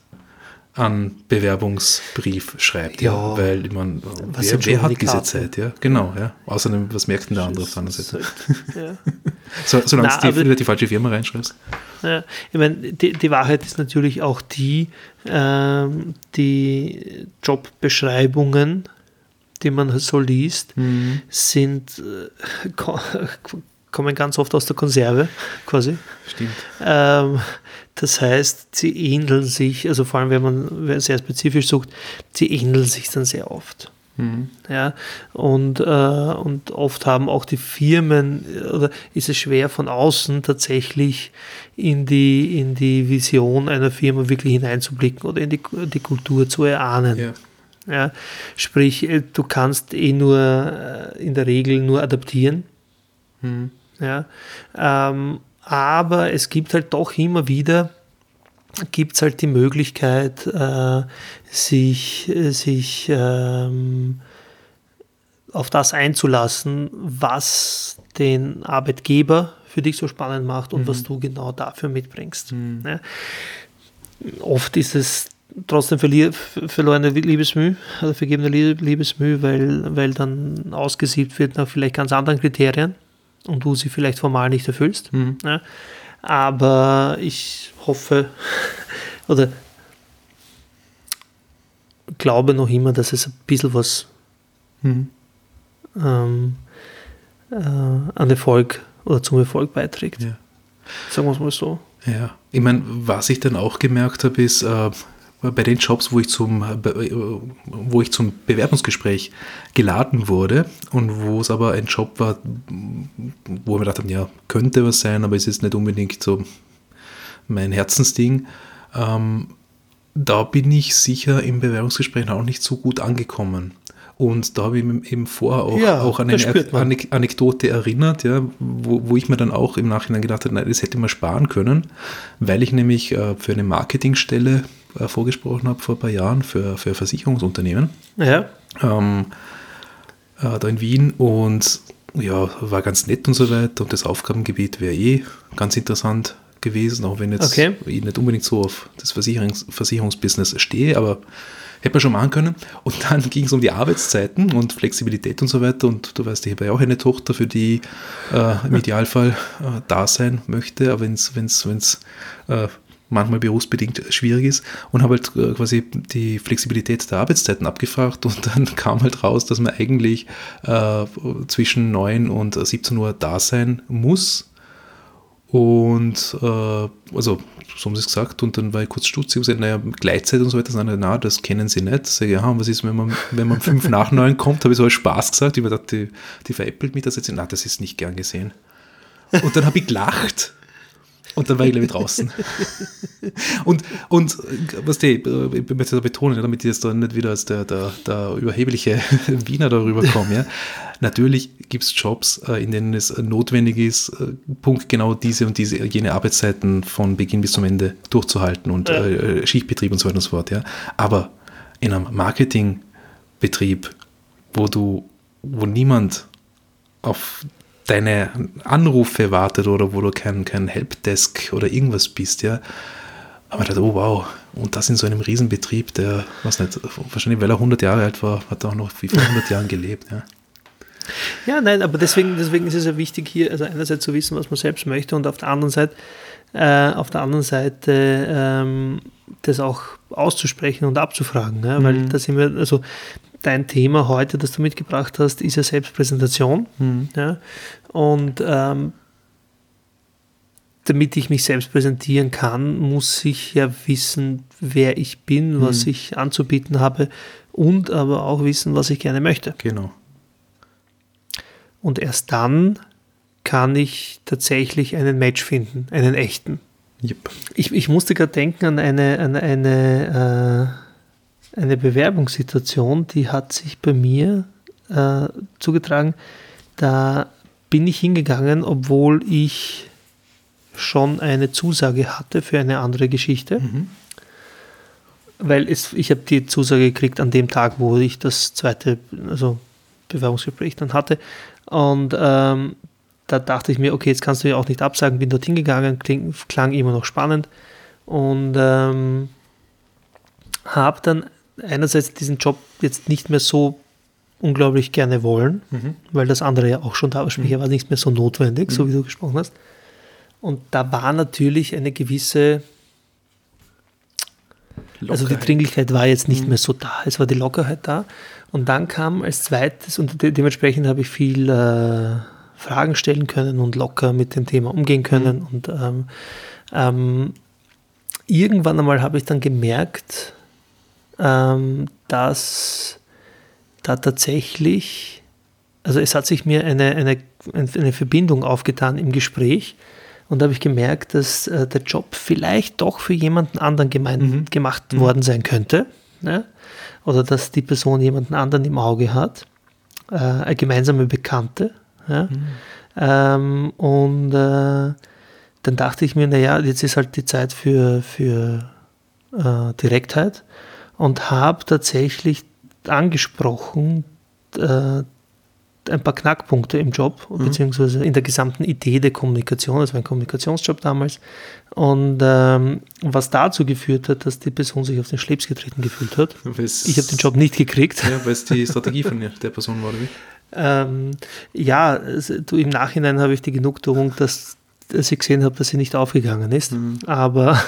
an Bewerbungsbrief schreibt. Ja, ja weil man, wer, wer hat diese Zeit? Ja, genau. Ja. Außerdem, was merkt denn der andere auf der anderen Seite? Ja. so, solange du die, die, falsche Firma reinschreibst. Ja, ich meine, die, die Wahrheit ist natürlich auch die, äh, die Jobbeschreibungen, die man so liest, mhm. sind äh, kommen ganz oft aus der Konserve, quasi. Stimmt. Ähm, das heißt, sie ähneln sich, also vor allem wenn man sehr spezifisch sucht, sie ähneln sich dann sehr oft. Mhm. Ja, und, äh, und oft haben auch die Firmen, oder ist es schwer von außen tatsächlich in die, in die Vision einer Firma wirklich hineinzublicken oder in die, die Kultur zu erahnen. Ja. Ja, sprich, äh, du kannst eh nur äh, in der Regel nur adaptieren. Mhm. Ja, ähm, aber es gibt halt doch immer wieder gibt es halt die Möglichkeit, äh, sich, sich ähm, auf das einzulassen, was den Arbeitgeber für dich so spannend macht und mhm. was du genau dafür mitbringst. Mhm. Ja. Oft ist es trotzdem verlorene Liebesmüh, also vergebene Liebesmüh, weil, weil dann ausgesiebt wird nach vielleicht ganz anderen Kriterien und du sie vielleicht formal nicht erfüllst. Mhm. Ja. Aber ich hoffe oder glaube noch immer, dass es ein bisschen was mhm. ähm, äh, an Erfolg oder zum Erfolg beiträgt. Ja. Sagen wir es mal so. Ja, ich meine, was ich dann auch gemerkt habe, ist, äh, bei den Jobs, wo ich zum, wo ich zum Bewerbungsgespräch geladen wurde und wo es aber ein Job war, wo ich mir gedacht habe, ja, könnte was sein, aber es ist nicht unbedingt so mein Herzensding. Ähm, da bin ich sicher im Bewerbungsgespräch auch nicht so gut angekommen. Und da habe ich mich eben vorher auch, ja, auch an eine Anek Anekdote erinnert, ja, wo, wo ich mir dann auch im Nachhinein gedacht habe, nein, das hätte man sparen können, weil ich nämlich äh, für eine Marketingstelle äh, vorgesprochen habe vor ein paar Jahren für, für Versicherungsunternehmen. Ja. Ähm, äh, da in Wien und ja, war ganz nett und so weiter und das Aufgabengebiet wäre eh ganz interessant gewesen, auch wenn jetzt okay. ich nicht unbedingt so auf das Versicherungs Versicherungsbusiness stehe, aber hätte man schon machen können. Und dann ging es um die Arbeitszeiten und Flexibilität und so weiter. Und du weißt, ich habe ja auch eine Tochter, für die äh, im Idealfall äh, da sein möchte, aber wenn es äh, manchmal berufsbedingt schwierig ist und habe halt äh, quasi die Flexibilität der Arbeitszeiten abgefragt und dann kam halt raus, dass man eigentlich äh, zwischen 9 und 17 Uhr da sein muss. Und äh, also, so haben sie es gesagt, und dann war ich kurz stutzig und gesagt, naja, Gleitzeit und so weiter, sagen, na, das kennen sie nicht. Sag ich, ja, und was ist, wenn man, wenn man fünf nach neun kommt, habe ich so als Spaß gesagt, ich habe gedacht, die, die veräppelt mich das jetzt, na, das ist nicht gern gesehen. Und dann habe ich gelacht und dann war ich gleich draußen. und, und was die, ich möchte da betonen, damit ich jetzt da nicht wieder als der, der, der überhebliche Wiener darüber komme, ja. Natürlich gibt es Jobs, äh, in denen es notwendig ist, äh, Punkt genau diese und diese, jene Arbeitszeiten von Beginn bis zum Ende durchzuhalten und ja. Äh, Schichtbetrieb und so weiter und so fort, ja. Aber in einem Marketingbetrieb, wo du, wo niemand auf deine Anrufe wartet oder wo du kein, kein Helpdesk oder irgendwas bist, ja, haben wir gedacht, oh wow, und das in so einem Riesenbetrieb, der, was nicht, wahrscheinlich weil er 100 Jahre alt war, hat er auch noch wie vor 100 Jahren gelebt. Ja. Ja, nein, aber deswegen, deswegen ist es ja wichtig, hier also einerseits zu wissen, was man selbst möchte und auf der anderen Seite, äh, auf der anderen Seite ähm, das auch auszusprechen und abzufragen. Ja? Weil mhm. da sind wir, also dein Thema heute, das du mitgebracht hast, ist ja Selbstpräsentation. Mhm. Ja? Und ähm, damit ich mich selbst präsentieren kann, muss ich ja wissen, wer ich bin, was mhm. ich anzubieten habe und aber auch wissen, was ich gerne möchte. Genau. Und erst dann kann ich tatsächlich einen Match finden, einen echten. Yep. Ich, ich musste gerade denken an eine, an eine, äh, eine Bewerbungssituation, die hat sich bei mir äh, zugetragen. Da bin ich hingegangen, obwohl ich schon eine Zusage hatte für eine andere Geschichte. Mhm. Weil es, ich habe die Zusage gekriegt an dem Tag, wo ich das zweite also Bewerbungsgespräch dann hatte. Und ähm, da dachte ich mir, okay, jetzt kannst du ja auch nicht absagen, bin dorthin gegangen, kling, klang immer noch spannend und ähm, habe dann einerseits diesen Job jetzt nicht mehr so unglaublich gerne wollen, mhm. weil das andere ja auch schon da war, sprich, er war nicht mehr so notwendig, mhm. so wie du gesprochen hast. Und da war natürlich eine gewisse, Lockerheit. also die Dringlichkeit war jetzt nicht mhm. mehr so da, es war die Lockerheit da. Und dann kam als zweites, und de dementsprechend habe ich viel äh, Fragen stellen können und locker mit dem Thema umgehen können. Mhm. Und ähm, ähm, irgendwann einmal habe ich dann gemerkt, ähm, dass da tatsächlich, also es hat sich mir eine, eine, eine Verbindung aufgetan im Gespräch und da habe ich gemerkt, dass äh, der Job vielleicht doch für jemanden anderen gemein, mhm. gemacht mhm. worden sein könnte. Ne? Oder dass die Person jemanden anderen im Auge hat, äh, eine gemeinsame Bekannte. Ja? Mhm. Ähm, und äh, dann dachte ich mir, naja, jetzt ist halt die Zeit für, für äh, Direktheit und habe tatsächlich angesprochen, äh, ein paar Knackpunkte im Job, mhm. beziehungsweise in der gesamten Idee der Kommunikation. Das war ein Kommunikationsjob damals. Und ähm, was dazu geführt hat, dass die Person sich auf den Schlips getreten gefühlt hat. Weil's, ich habe den Job nicht gekriegt. Ja, weil es die Strategie von der Person war, oder wie? Ähm, ja, du, im Nachhinein habe ich die Genugtuung, dass, dass ich gesehen habe, dass sie nicht aufgegangen ist. Mhm. Aber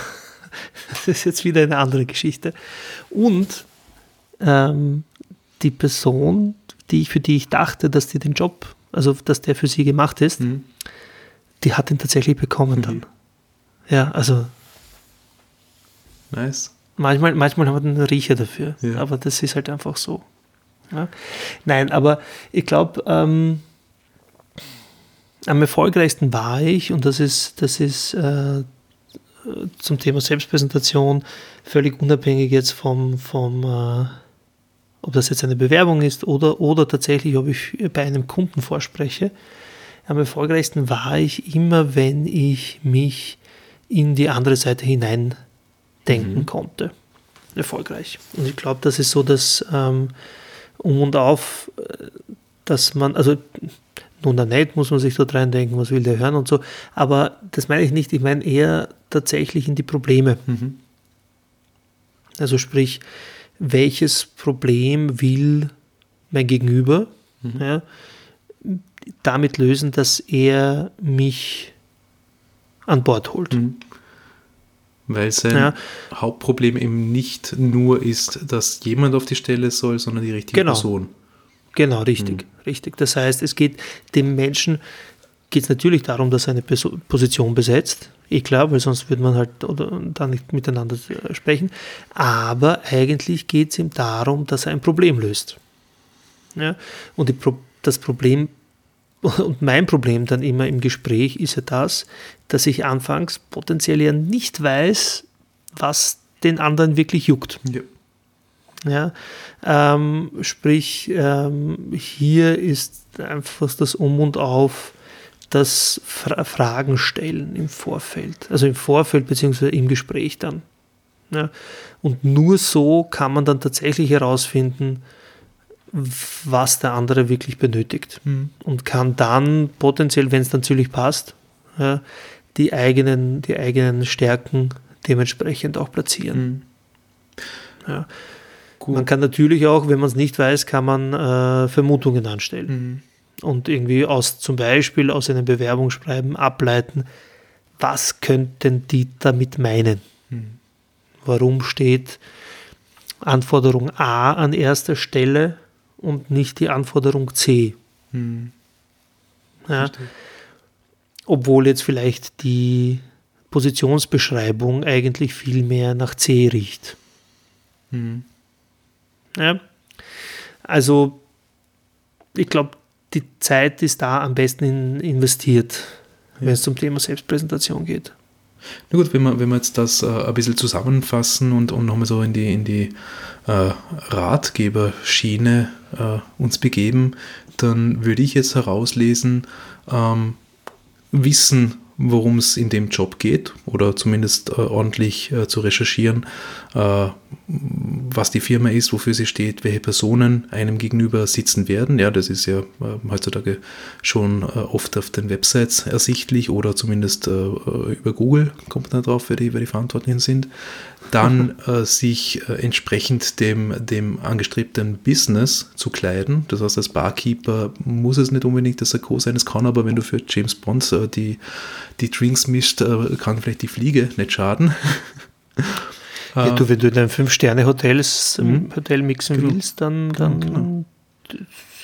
das ist jetzt wieder eine andere Geschichte. Und ähm, die Person, die, für die ich dachte, dass die den Job, also dass der für sie gemacht ist, mhm. die hat ihn tatsächlich bekommen mhm. dann. Ja, also. Nice. Manchmal, manchmal haben wir einen Riecher dafür, ja. aber das ist halt einfach so. Ja. Nein, aber ich glaube, ähm, am erfolgreichsten war ich, und das ist, das ist äh, zum Thema Selbstpräsentation völlig unabhängig jetzt vom, vom äh, ob das jetzt eine Bewerbung ist oder, oder tatsächlich, ob ich bei einem Kunden vorspreche. Am erfolgreichsten war ich immer, wenn ich mich in die andere Seite hinein denken mhm. konnte. Erfolgreich. Und ich glaube, das ist so das ähm, Um und Auf, äh, dass man, also nun da nicht, muss man sich dort reindenken, was will der hören und so. Aber das meine ich nicht, ich meine eher tatsächlich in die Probleme. Mhm. Also sprich, welches Problem will mein Gegenüber mhm. ja, damit lösen, dass er mich an Bord holt. Mhm. Weil sein ja. Hauptproblem eben nicht nur ist, dass jemand auf die Stelle soll, sondern die richtige genau. Person. Genau, richtig, mhm. richtig. Das heißt, es geht dem Menschen geht es natürlich darum, dass er eine Position besetzt. Eh klar, weil sonst würde man halt oder, da nicht miteinander äh, sprechen. Aber eigentlich geht es ihm darum, dass er ein Problem löst. Ja? Und Pro das Problem und mein Problem dann immer im Gespräch ist ja das, dass ich anfangs potenziell ja nicht weiß, was den anderen wirklich juckt. Ja. Ja, ähm, sprich, ähm, hier ist einfach das Um und Auf das Fra Fragen stellen im Vorfeld, also im Vorfeld beziehungsweise im Gespräch dann. Ja. Und nur so kann man dann tatsächlich herausfinden, was der andere wirklich benötigt mhm. und kann dann potenziell, wenn es dann natürlich passt, ja, die, eigenen, die eigenen Stärken dementsprechend auch platzieren. Mhm. Ja. Man kann natürlich auch, wenn man es nicht weiß, kann man äh, Vermutungen anstellen. Mhm. Und irgendwie aus zum Beispiel aus einem Bewerbungsschreiben ableiten, was könnten die damit meinen? Mhm. Warum steht Anforderung A an erster Stelle und nicht die Anforderung C? Mhm. Ja. Obwohl jetzt vielleicht die Positionsbeschreibung eigentlich viel mehr nach C riecht. Mhm. Ja. Also, ich glaube, die Zeit ist da am besten in, investiert, ja. wenn es zum Thema Selbstpräsentation geht. Na gut, wenn wir, wenn wir jetzt das äh, ein bisschen zusammenfassen und, und nochmal so in die, in die äh, Ratgeberschiene äh, uns begeben, dann würde ich jetzt herauslesen, ähm, Wissen worum es in dem Job geht oder zumindest äh, ordentlich äh, zu recherchieren, äh, was die Firma ist, wofür sie steht, welche Personen einem gegenüber sitzen werden. Ja, das ist ja äh, heutzutage schon äh, oft auf den Websites ersichtlich oder zumindest äh, über Google kommt man drauf, wer die, wer die Verantwortlichen sind dann äh, sich äh, entsprechend dem, dem angestrebten Business zu kleiden. Das heißt, als Barkeeper muss es nicht unbedingt das Sakko sein, es kann aber, wenn du für James Bond äh, die, die Drinks mischt, äh, kann vielleicht die Fliege nicht schaden. Ja, du, wenn du in einem Fünf-Sterne-Hotel mhm. Hotel mixen genau. willst, dann, dann genau, genau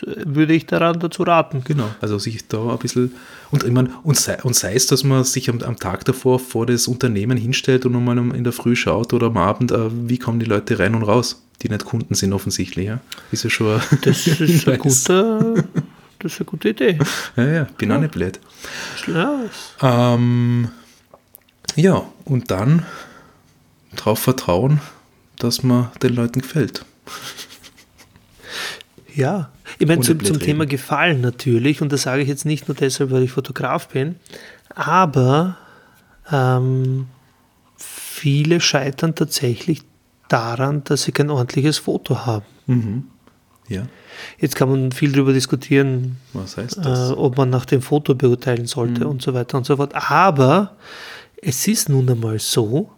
würde ich daran dazu raten. Genau, also sich da ein bisschen, und ich meine, und sei, und sei es, dass man sich am, am Tag davor vor das Unternehmen hinstellt und nochmal in der Früh schaut oder am Abend, äh, wie kommen die Leute rein und raus, die nicht Kunden sind offensichtlich, ja. Ist ja schon Das ist ein guter, das ist eine gute Idee. Ja, ja, bin ja. auch nicht blöd. Ähm, ja, und dann darauf vertrauen, dass man den Leuten gefällt. Ja, ich meine, zum, zum Thema Gefallen natürlich, und das sage ich jetzt nicht nur deshalb, weil ich Fotograf bin, aber ähm, viele scheitern tatsächlich daran, dass sie kein ordentliches Foto haben. Mhm. Ja. Jetzt kann man viel darüber diskutieren, äh, ob man nach dem Foto beurteilen sollte mhm. und so weiter und so fort. Aber es ist nun einmal so,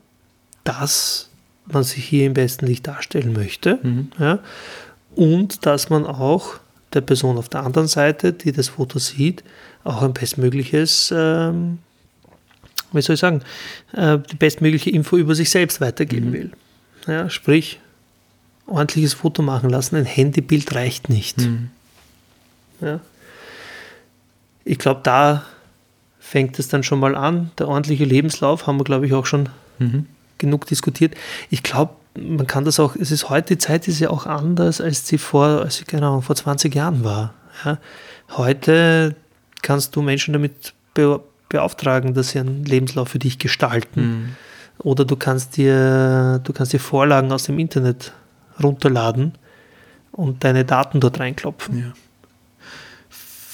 dass man sich hier im besten Licht darstellen möchte. Mhm. Ja, und dass man auch der Person auf der anderen Seite, die das Foto sieht, auch ein bestmögliches, ähm, wie soll ich sagen, äh, die bestmögliche Info über sich selbst weitergeben mhm. will. Ja, sprich, ordentliches Foto machen lassen, ein Handybild reicht nicht. Mhm. Ja. Ich glaube, da fängt es dann schon mal an. Der ordentliche Lebenslauf haben wir, glaube ich, auch schon mhm. genug diskutiert. Ich glaube, man kann das auch, es ist heute, die Zeit ist ja auch anders, als sie vor, als sie, genau, vor 20 Jahren war. Ja. Heute kannst du Menschen damit be beauftragen, dass sie einen Lebenslauf für dich gestalten. Mhm. Oder du kannst dir, du kannst dir Vorlagen aus dem Internet runterladen und deine Daten dort reinklopfen. Ja.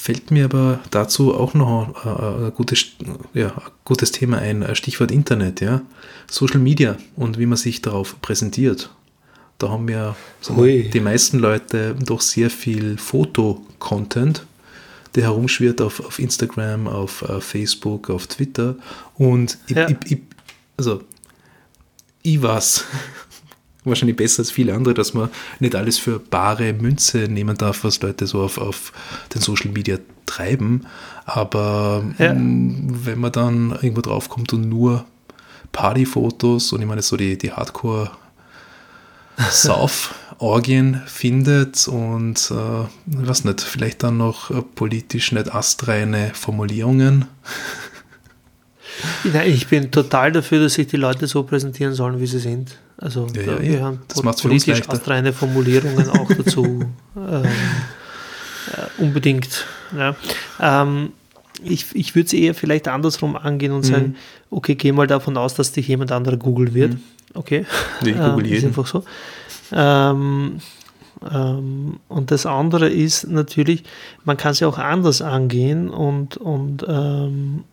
Fällt mir aber dazu auch noch äh, ein gutes, ja, ein gutes Thema ein, Stichwort Internet, ja. Social Media und wie man sich darauf präsentiert. Da haben ja die meisten Leute doch sehr viel Foto-Content, der herumschwirrt auf, auf Instagram, auf uh, Facebook, auf Twitter. Und ich, ja. ich, ich, also, ich weiß, wahrscheinlich besser als viele andere, dass man nicht alles für bare Münze nehmen darf, was Leute so auf, auf den Social Media treiben. Aber ja. Mm, wenn man dann irgendwo draufkommt und nur Partyfotos und ich meine so die, die Hardcore Sauf-Orgien findet und äh, weiß nicht, vielleicht dann noch äh, politisch nicht astreine Formulierungen. Ja, ich bin total dafür, dass sich die Leute so präsentieren sollen, wie sie sind. Also ja, ja, wir ja. haben das politisch astreine Formulierungen auch dazu ähm, äh, unbedingt. Ja. Ähm, ich ich würde es eher vielleicht andersrum angehen und mhm. sagen, okay, geh mal davon aus, dass dich jemand anderer googeln wird. Mhm. Okay. Ich google ähm, Ist einfach so. Ähm, ähm, und das andere ist natürlich, man kann es ja auch anders angehen und, und ähm,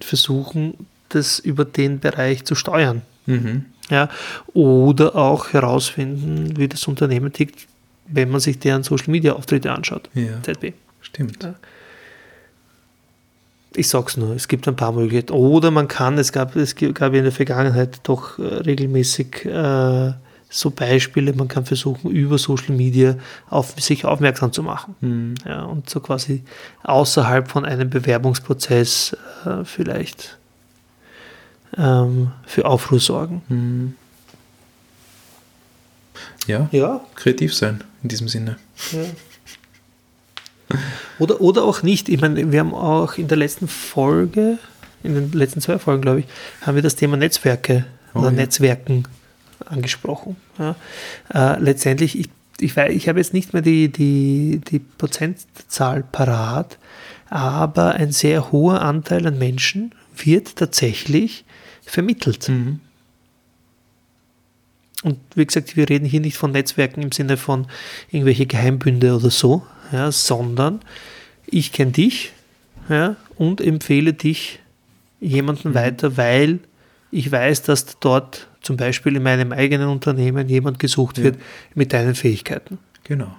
versuchen, das über den Bereich zu steuern. Mhm. Ja, oder auch herausfinden, wie das Unternehmen tickt, wenn man sich deren Social Media Auftritte anschaut. Ja, ZB. Stimmt. Ja. ich sag's nur, es gibt ein paar Möglichkeiten. Oder man kann, es gab, es gab in der Vergangenheit doch äh, regelmäßig äh, so Beispiele, man kann versuchen, über Social Media auf sich aufmerksam zu machen. Mhm. Ja, und so quasi außerhalb von einem Bewerbungsprozess äh, vielleicht ähm, für Aufruhr sorgen. Mhm. Ja, ja, kreativ sein in diesem Sinne. Ja. Oder, oder auch nicht. Ich meine, wir haben auch in der letzten Folge, in den letzten zwei Folgen, glaube ich, haben wir das Thema Netzwerke oh, oder ja. Netzwerken angesprochen. Ja. Äh, letztendlich, ich, ich, weiß, ich habe jetzt nicht mehr die, die, die Prozentzahl parat, aber ein sehr hoher Anteil an Menschen wird tatsächlich vermittelt. Mhm. Und wie gesagt, wir reden hier nicht von Netzwerken im Sinne von irgendwelche Geheimbünde oder so, ja, sondern ich kenne dich ja, und empfehle dich jemanden mhm. weiter, weil ich weiß, dass dort zum Beispiel in meinem eigenen Unternehmen jemand gesucht ja. wird mit deinen Fähigkeiten. Genau.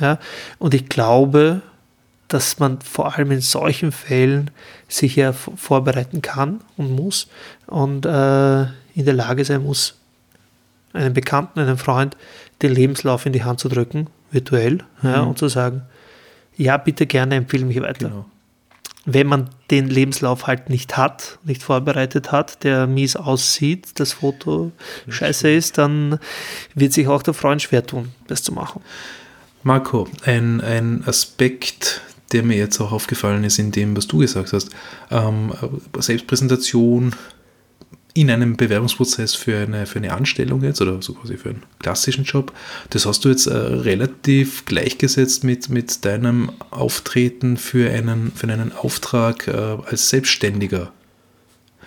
Ja, und ich glaube, dass man vor allem in solchen Fällen sich ja vorbereiten kann und muss und äh, in der Lage sein muss, einem Bekannten, einem Freund den Lebenslauf in die Hand zu drücken, virtuell, mhm. ja, und zu sagen, ja, bitte gerne empfehle mich weiter. Genau wenn man den Lebenslauf halt nicht hat, nicht vorbereitet hat, der mies aussieht, das Foto scheiße ist, dann wird sich auch der Freund schwer tun, das zu machen. Marco, ein, ein Aspekt, der mir jetzt auch aufgefallen ist in dem, was du gesagt hast, ähm, Selbstpräsentation, in einem Bewerbungsprozess für eine, für eine Anstellung jetzt oder so quasi für einen klassischen Job, das hast du jetzt äh, relativ gleichgesetzt mit, mit deinem Auftreten für einen, für einen Auftrag äh, als Selbstständiger.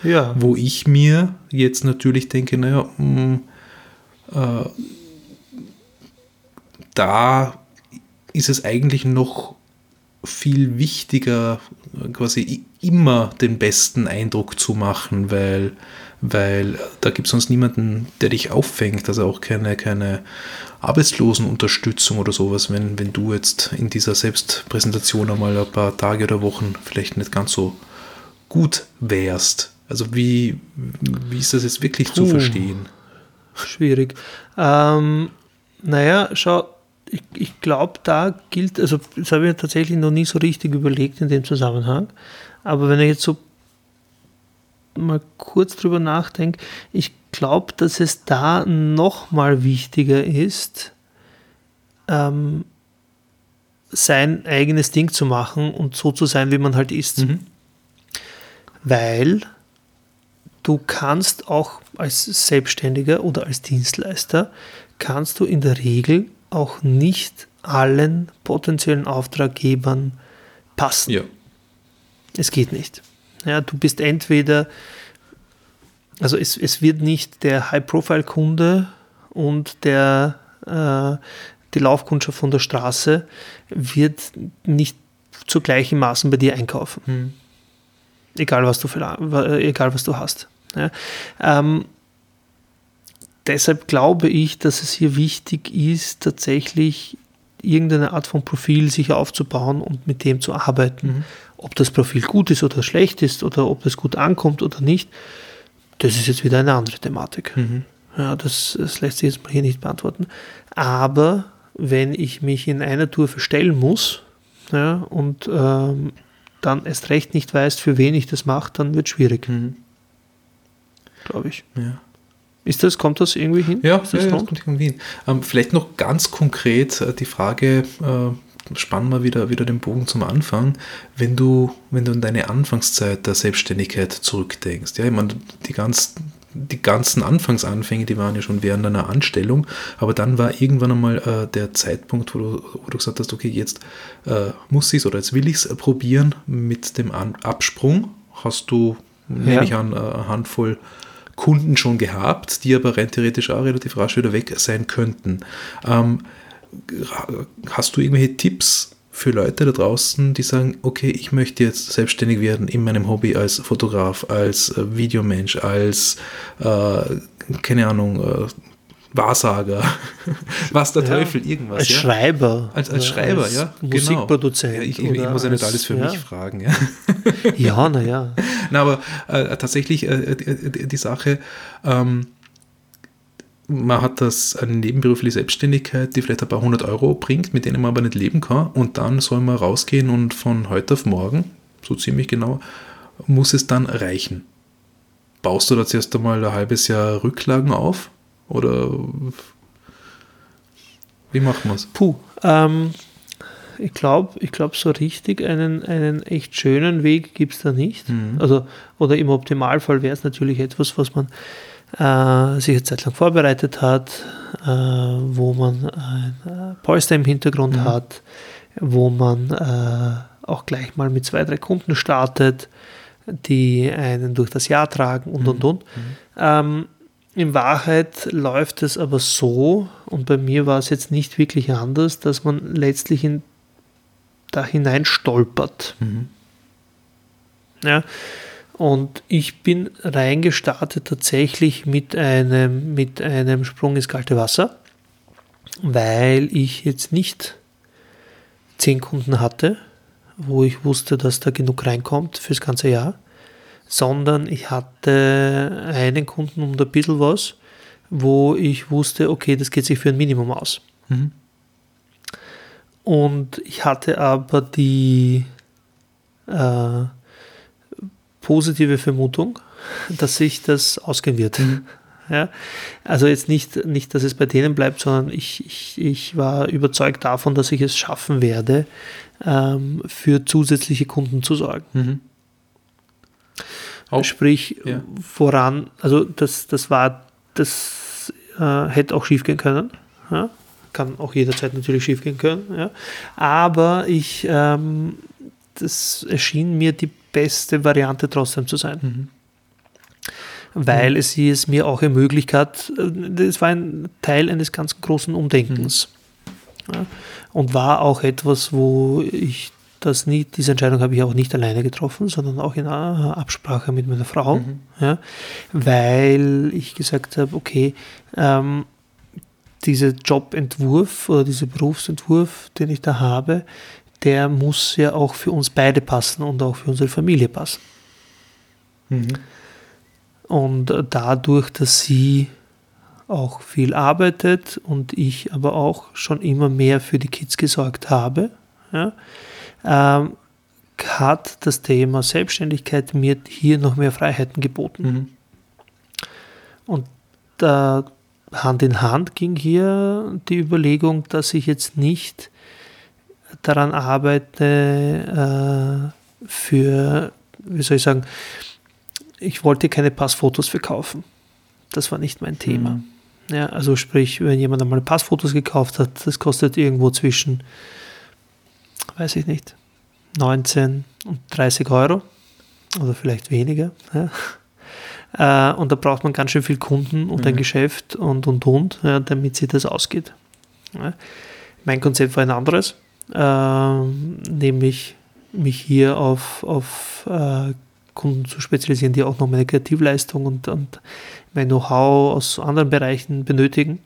Ja. Wo ich mir jetzt natürlich denke, naja, mh, mm, äh, da ist es eigentlich noch viel wichtiger, quasi immer den besten Eindruck zu machen, weil weil da gibt es sonst niemanden, der dich auffängt, also auch keine, keine Arbeitslosenunterstützung oder sowas, wenn, wenn du jetzt in dieser Selbstpräsentation einmal ein paar Tage oder Wochen vielleicht nicht ganz so gut wärst. Also wie, wie ist das jetzt wirklich Puh, zu verstehen? Schwierig. Ähm, naja, schau, ich, ich glaube, da gilt, also das habe ich mir tatsächlich noch nie so richtig überlegt in dem Zusammenhang, aber wenn ich jetzt so mal kurz drüber nachdenke, ich glaube, dass es da noch mal wichtiger ist, ähm, sein eigenes Ding zu machen und so zu sein, wie man halt ist. Mhm. Weil du kannst auch als Selbstständiger oder als Dienstleister, kannst du in der Regel auch nicht allen potenziellen Auftraggebern passen. Ja. Es geht nicht. Ja, du bist entweder, also es, es wird nicht der High-Profile-Kunde und der, äh, die Laufkundschaft von der Straße wird nicht zu gleichen Maßen bei dir einkaufen. Hm. Egal, was du für, egal was du hast. Ja. Ähm, deshalb glaube ich, dass es hier wichtig ist, tatsächlich irgendeine Art von Profil sich aufzubauen und mit dem zu arbeiten. Mhm. Ob das Profil gut ist oder schlecht ist oder ob es gut ankommt oder nicht, das ist jetzt wieder eine andere Thematik. Mhm. Ja, das, das lässt sich jetzt mal hier nicht beantworten. Aber wenn ich mich in einer Tour verstellen muss ja, und ähm, dann erst recht nicht weiß, für wen ich das mache, dann wird es schwierig. Mhm. Glaube ich. Ja. Ist das, kommt das irgendwie hin? Ja, das, ja, das kommt irgendwie hin. Ähm, vielleicht noch ganz konkret äh, die Frage, äh, spannen wir wieder, wieder den Bogen zum Anfang, wenn du, wenn du an deine Anfangszeit der Selbstständigkeit zurückdenkst. Ja, ich meine, die, ganz, die ganzen Anfangsanfänge, die waren ja schon während einer Anstellung, aber dann war irgendwann einmal äh, der Zeitpunkt, wo du, wo du gesagt hast, okay, jetzt äh, muss ich es oder jetzt will ich es probieren mit dem an Absprung. Hast du, ja. nehme ich an, eine Handvoll Kunden schon gehabt, die aber rein theoretisch auch relativ rasch wieder weg sein könnten. Ähm, hast du irgendwelche Tipps für Leute da draußen, die sagen, okay, ich möchte jetzt selbstständig werden in meinem Hobby als Fotograf, als äh, Videomensch, als, äh, keine Ahnung, äh, Wahrsager, was der ja, Teufel, irgendwas. Als ja. Schreiber. Als, als Schreiber, als ja. Genau. Musikproduzent. Ja, ich, ich, ich, muss ja nicht alles für ja. mich fragen. Ja, ja naja. Na, aber äh, tatsächlich äh, die, die, Sache, ähm, man hat das eine nebenberufliche Selbstständigkeit, die vielleicht ein paar hundert Euro bringt, mit denen man aber nicht leben kann. Und dann soll man rausgehen und von heute auf morgen, so ziemlich genau, muss es dann reichen. Baust du da zuerst einmal ein halbes Jahr Rücklagen auf? Oder wie macht man es? Puh, ähm, ich glaube, ich glaub, so richtig einen, einen echt schönen Weg gibt es da nicht. Mhm. Also, oder im Optimalfall wäre es natürlich etwas, was man äh, sich eine Zeit lang vorbereitet hat, äh, wo man ein äh, Polster im Hintergrund mhm. hat, wo man äh, auch gleich mal mit zwei, drei Kunden startet, die einen durch das Jahr tragen und mhm. und und. Mhm. Ähm, in Wahrheit läuft es aber so, und bei mir war es jetzt nicht wirklich anders, dass man letztlich in, da hinein stolpert. Mhm. Ja, und ich bin reingestartet tatsächlich mit einem, mit einem Sprung ins kalte Wasser, weil ich jetzt nicht zehn Kunden hatte, wo ich wusste, dass da genug reinkommt fürs ganze Jahr, sondern ich hatte einen Kunden um ein bisschen was, wo ich wusste, okay, das geht sich für ein Minimum aus. Mhm. Und ich hatte aber die äh, positive Vermutung, dass sich das ausgehen wird. Mhm. Ja, also jetzt nicht, nicht, dass es bei denen bleibt, sondern ich, ich, ich war überzeugt davon, dass ich es schaffen werde, ähm, für zusätzliche Kunden zu sorgen. Mhm. Auch, Sprich, ja. voran, also das, das war, das äh, hätte auch schief gehen können. Ja? Kann auch jederzeit natürlich schief gehen können. Ja? Aber ich, ähm, das erschien mir die beste Variante trotzdem zu sein. Mhm. Weil es es mir auch ermöglicht hat, äh, das war ein Teil eines ganz großen Umdenkens. Mhm. Ja? Und war auch etwas, wo ich das nie, diese Entscheidung habe ich auch nicht alleine getroffen, sondern auch in Absprache mit meiner Frau, mhm. ja, weil ich gesagt habe, okay, ähm, dieser Jobentwurf oder dieser Berufsentwurf, den ich da habe, der muss ja auch für uns beide passen und auch für unsere Familie passen. Mhm. Und dadurch, dass sie auch viel arbeitet und ich aber auch schon immer mehr für die Kids gesorgt habe, ja, ähm, hat das Thema Selbstständigkeit mir hier noch mehr Freiheiten geboten. Mhm. Und da Hand in Hand ging hier die Überlegung, dass ich jetzt nicht daran arbeite, äh, für, wie soll ich sagen, ich wollte keine Passfotos verkaufen. Das war nicht mein Thema. Mhm. Ja, also sprich, wenn jemand einmal Passfotos gekauft hat, das kostet irgendwo zwischen weiß ich nicht, 19 und 30 Euro oder vielleicht weniger. Ja. Äh, und da braucht man ganz schön viel Kunden und mhm. ein Geschäft und und und, ja, damit sich das ausgeht. Ja. Mein Konzept war ein anderes, äh, nämlich mich hier auf, auf äh, Kunden zu spezialisieren, die auch noch meine Kreativleistung und, und mein Know-how aus anderen Bereichen benötigen.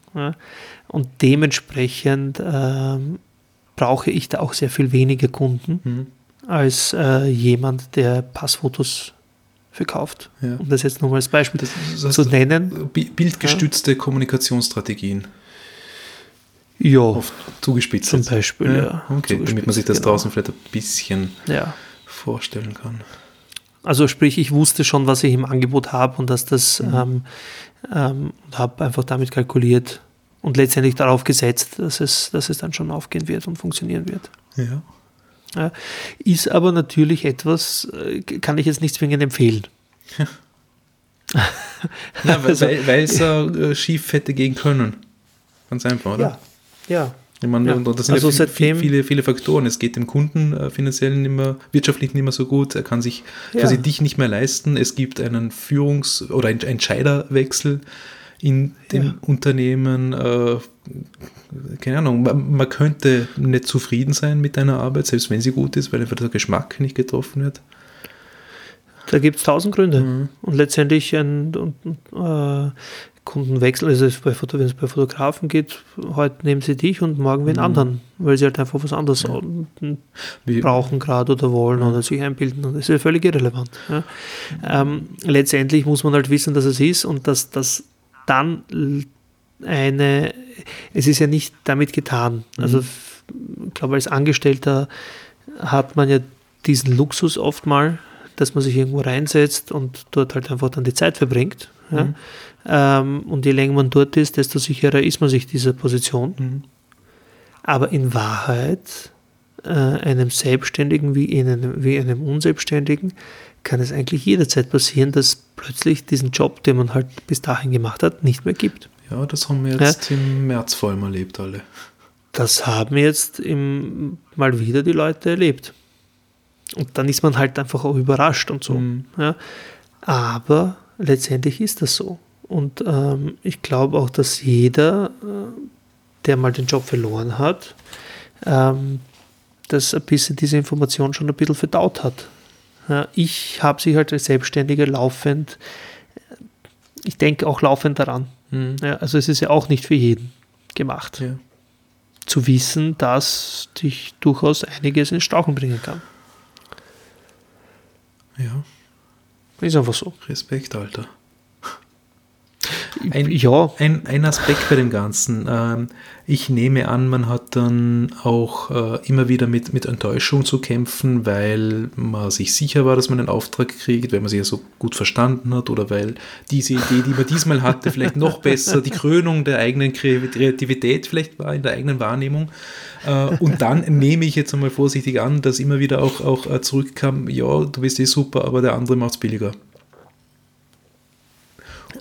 Und dementsprechend ähm, brauche ich da auch sehr viel weniger Kunden mhm. als äh, jemand, der Passfotos verkauft. Ja. Um das jetzt nochmal als Beispiel das, das zu nennen. Bildgestützte ja. Kommunikationsstrategien. Ja. Oft zugespitzt. Zum Beispiel, ja. Okay, damit man sich das genau. draußen vielleicht ein bisschen vorstellen kann. Also sprich, ich wusste schon, was ich im Angebot habe und dass das mhm. ähm, ähm, habe einfach damit kalkuliert, und letztendlich darauf gesetzt, dass es, dass es dann schon aufgehen wird und funktionieren wird. Ja. ja ist aber natürlich etwas, äh, kann ich jetzt nicht zwingend empfehlen. Ja. ja, also, weil es äh, schief hätte gehen können. Ganz einfach, oder? Ja. ja. Ich meine, ja. das sind also ja viele, viele, viele, Faktoren. Es geht dem Kunden äh, finanziell nicht mehr, wirtschaftlich nicht mehr so gut. Er kann sich ja. quasi dich nicht mehr leisten. Es gibt einen Führungs- oder Entscheiderwechsel in dem ja. Unternehmen, äh, keine Ahnung, man, man, könnte nicht zufrieden sein mit deiner Arbeit, selbst wenn sie gut ist, weil einfach der Geschmack nicht getroffen wird. Da gibt es tausend Gründe. Mhm. Und letztendlich ein, äh, Kundenwechsel, also bei Foto, wenn es bei Fotografen geht, heute nehmen sie dich und morgen wen mhm. anderen, weil sie halt einfach was anderes ja. brauchen gerade oder wollen ja. oder sich einbilden. Und das ist ja völlig irrelevant. Ja. Ähm, letztendlich muss man halt wissen, dass es ist und dass das dann eine, es ist ja nicht damit getan. Mhm. Also ich glaube, als Angestellter hat man ja diesen Luxus oft mal, dass man sich irgendwo reinsetzt und dort halt einfach dann die Zeit verbringt. Ja? Mhm. Ähm, und je länger man dort ist, desto sicherer ist man sich dieser Position. Mhm. Aber in Wahrheit, äh, einem Selbstständigen wie einem, wie einem Unselbstständigen, kann es eigentlich jederzeit passieren, dass plötzlich diesen Job, den man halt bis dahin gemacht hat, nicht mehr gibt. Ja, das haben wir jetzt ja. im März vor allem erlebt, alle. Das haben jetzt im, mal wieder die Leute erlebt. Und dann ist man halt einfach auch überrascht und so. Mhm. Ja. Aber letztendlich ist das so. Und ähm, ich glaube auch, dass jeder, äh, der mal den Job verloren hat, ähm, dass ein bisschen diese Information schon ein bisschen verdaut hat. Ich habe sie halt als Selbstständiger laufend, ich denke auch laufend daran. Mhm. Ja, also es ist ja auch nicht für jeden gemacht. Ja. Zu wissen, dass dich durchaus einiges ins Stauchen bringen kann. Ja. Ist einfach so. Respekt, Alter. Ein, ja. ein, ein Aspekt bei dem Ganzen. Ähm, ich nehme an, man hat dann auch äh, immer wieder mit, mit Enttäuschung zu kämpfen, weil man sich sicher war, dass man einen Auftrag kriegt, weil man sich ja so gut verstanden hat oder weil diese Idee, die man diesmal hatte, vielleicht noch besser die Krönung der eigenen Kreativität vielleicht war in der eigenen Wahrnehmung. Äh, und dann nehme ich jetzt einmal vorsichtig an, dass immer wieder auch, auch äh, zurückkam, ja, du bist eh super, aber der andere macht es billiger.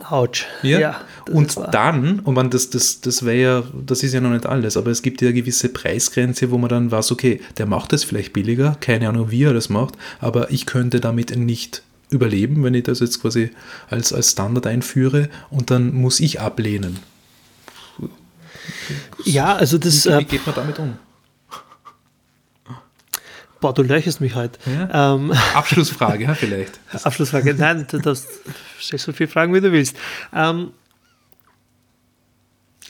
Autsch. Ja. ja und dann, und man, das, das, das wäre ja, das ist ja noch nicht alles, aber es gibt ja eine gewisse Preisgrenze, wo man dann weiß, okay, der macht das vielleicht billiger, keine Ahnung, wie er das macht, aber ich könnte damit nicht überleben, wenn ich das jetzt quasi als, als Standard einführe und dann muss ich ablehnen. Ja, also das. Wie, wie äh, geht man damit um? Boah, du löcherst mich heute. Ja? Ähm, Abschlussfrage, ja, vielleicht. Abschlussfrage, nein, du darfst so viele Fragen, wie du willst. Ähm,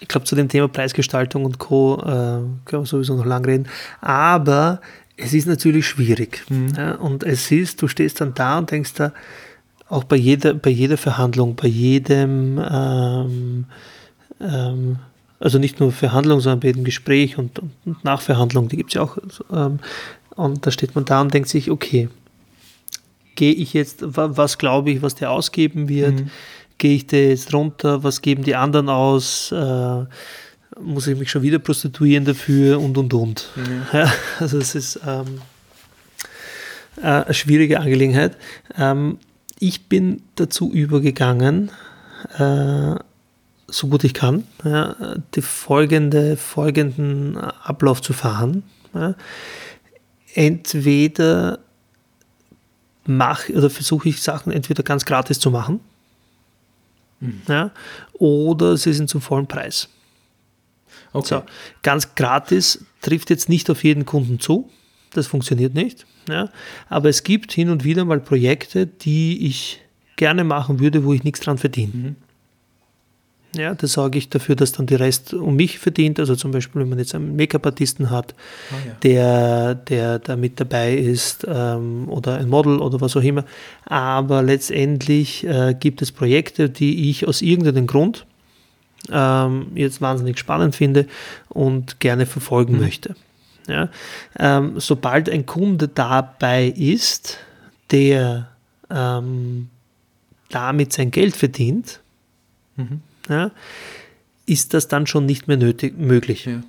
ich glaube, zu dem Thema Preisgestaltung und Co. Äh, können wir sowieso noch lang reden. Aber es ist natürlich schwierig. Mhm. Ja, und es ist, du stehst dann da und denkst da, auch bei jeder, bei jeder Verhandlung, bei jedem, ähm, ähm, also nicht nur Verhandlung, sondern bei jedem Gespräch und, und Nachverhandlung, die gibt es ja auch. Ähm, und da steht man da und denkt sich, okay, gehe ich jetzt, was glaube ich, was der ausgeben wird? Mhm. Gehe ich da jetzt runter? Was geben die anderen aus? Äh, muss ich mich schon wieder prostituieren dafür und und und. Mhm. Ja, also es ist ähm, äh, eine schwierige Angelegenheit. Ähm, ich bin dazu übergegangen, äh, so gut ich kann, ja, die folgende, folgenden Ablauf zu fahren. Ja entweder mache oder versuche ich Sachen entweder ganz gratis zu machen, mhm. ja, oder sie sind zum vollen Preis. Okay. So, ganz gratis trifft jetzt nicht auf jeden Kunden zu, das funktioniert nicht. Ja, aber es gibt hin und wieder mal Projekte, die ich gerne machen würde, wo ich nichts dran verdiene. Mhm. Ja, da sorge ich dafür, dass dann die Rest um mich verdient. Also zum Beispiel, wenn man jetzt einen Make-up-Artisten hat, oh ja. der, der da mit dabei ist ähm, oder ein Model oder was auch immer. Aber letztendlich äh, gibt es Projekte, die ich aus irgendeinem Grund ähm, jetzt wahnsinnig spannend finde und gerne verfolgen mhm. möchte. Ja? Ähm, sobald ein Kunde dabei ist, der ähm, damit sein Geld verdient, mhm ja, ist das dann schon nicht mehr nötig, möglich. Ja.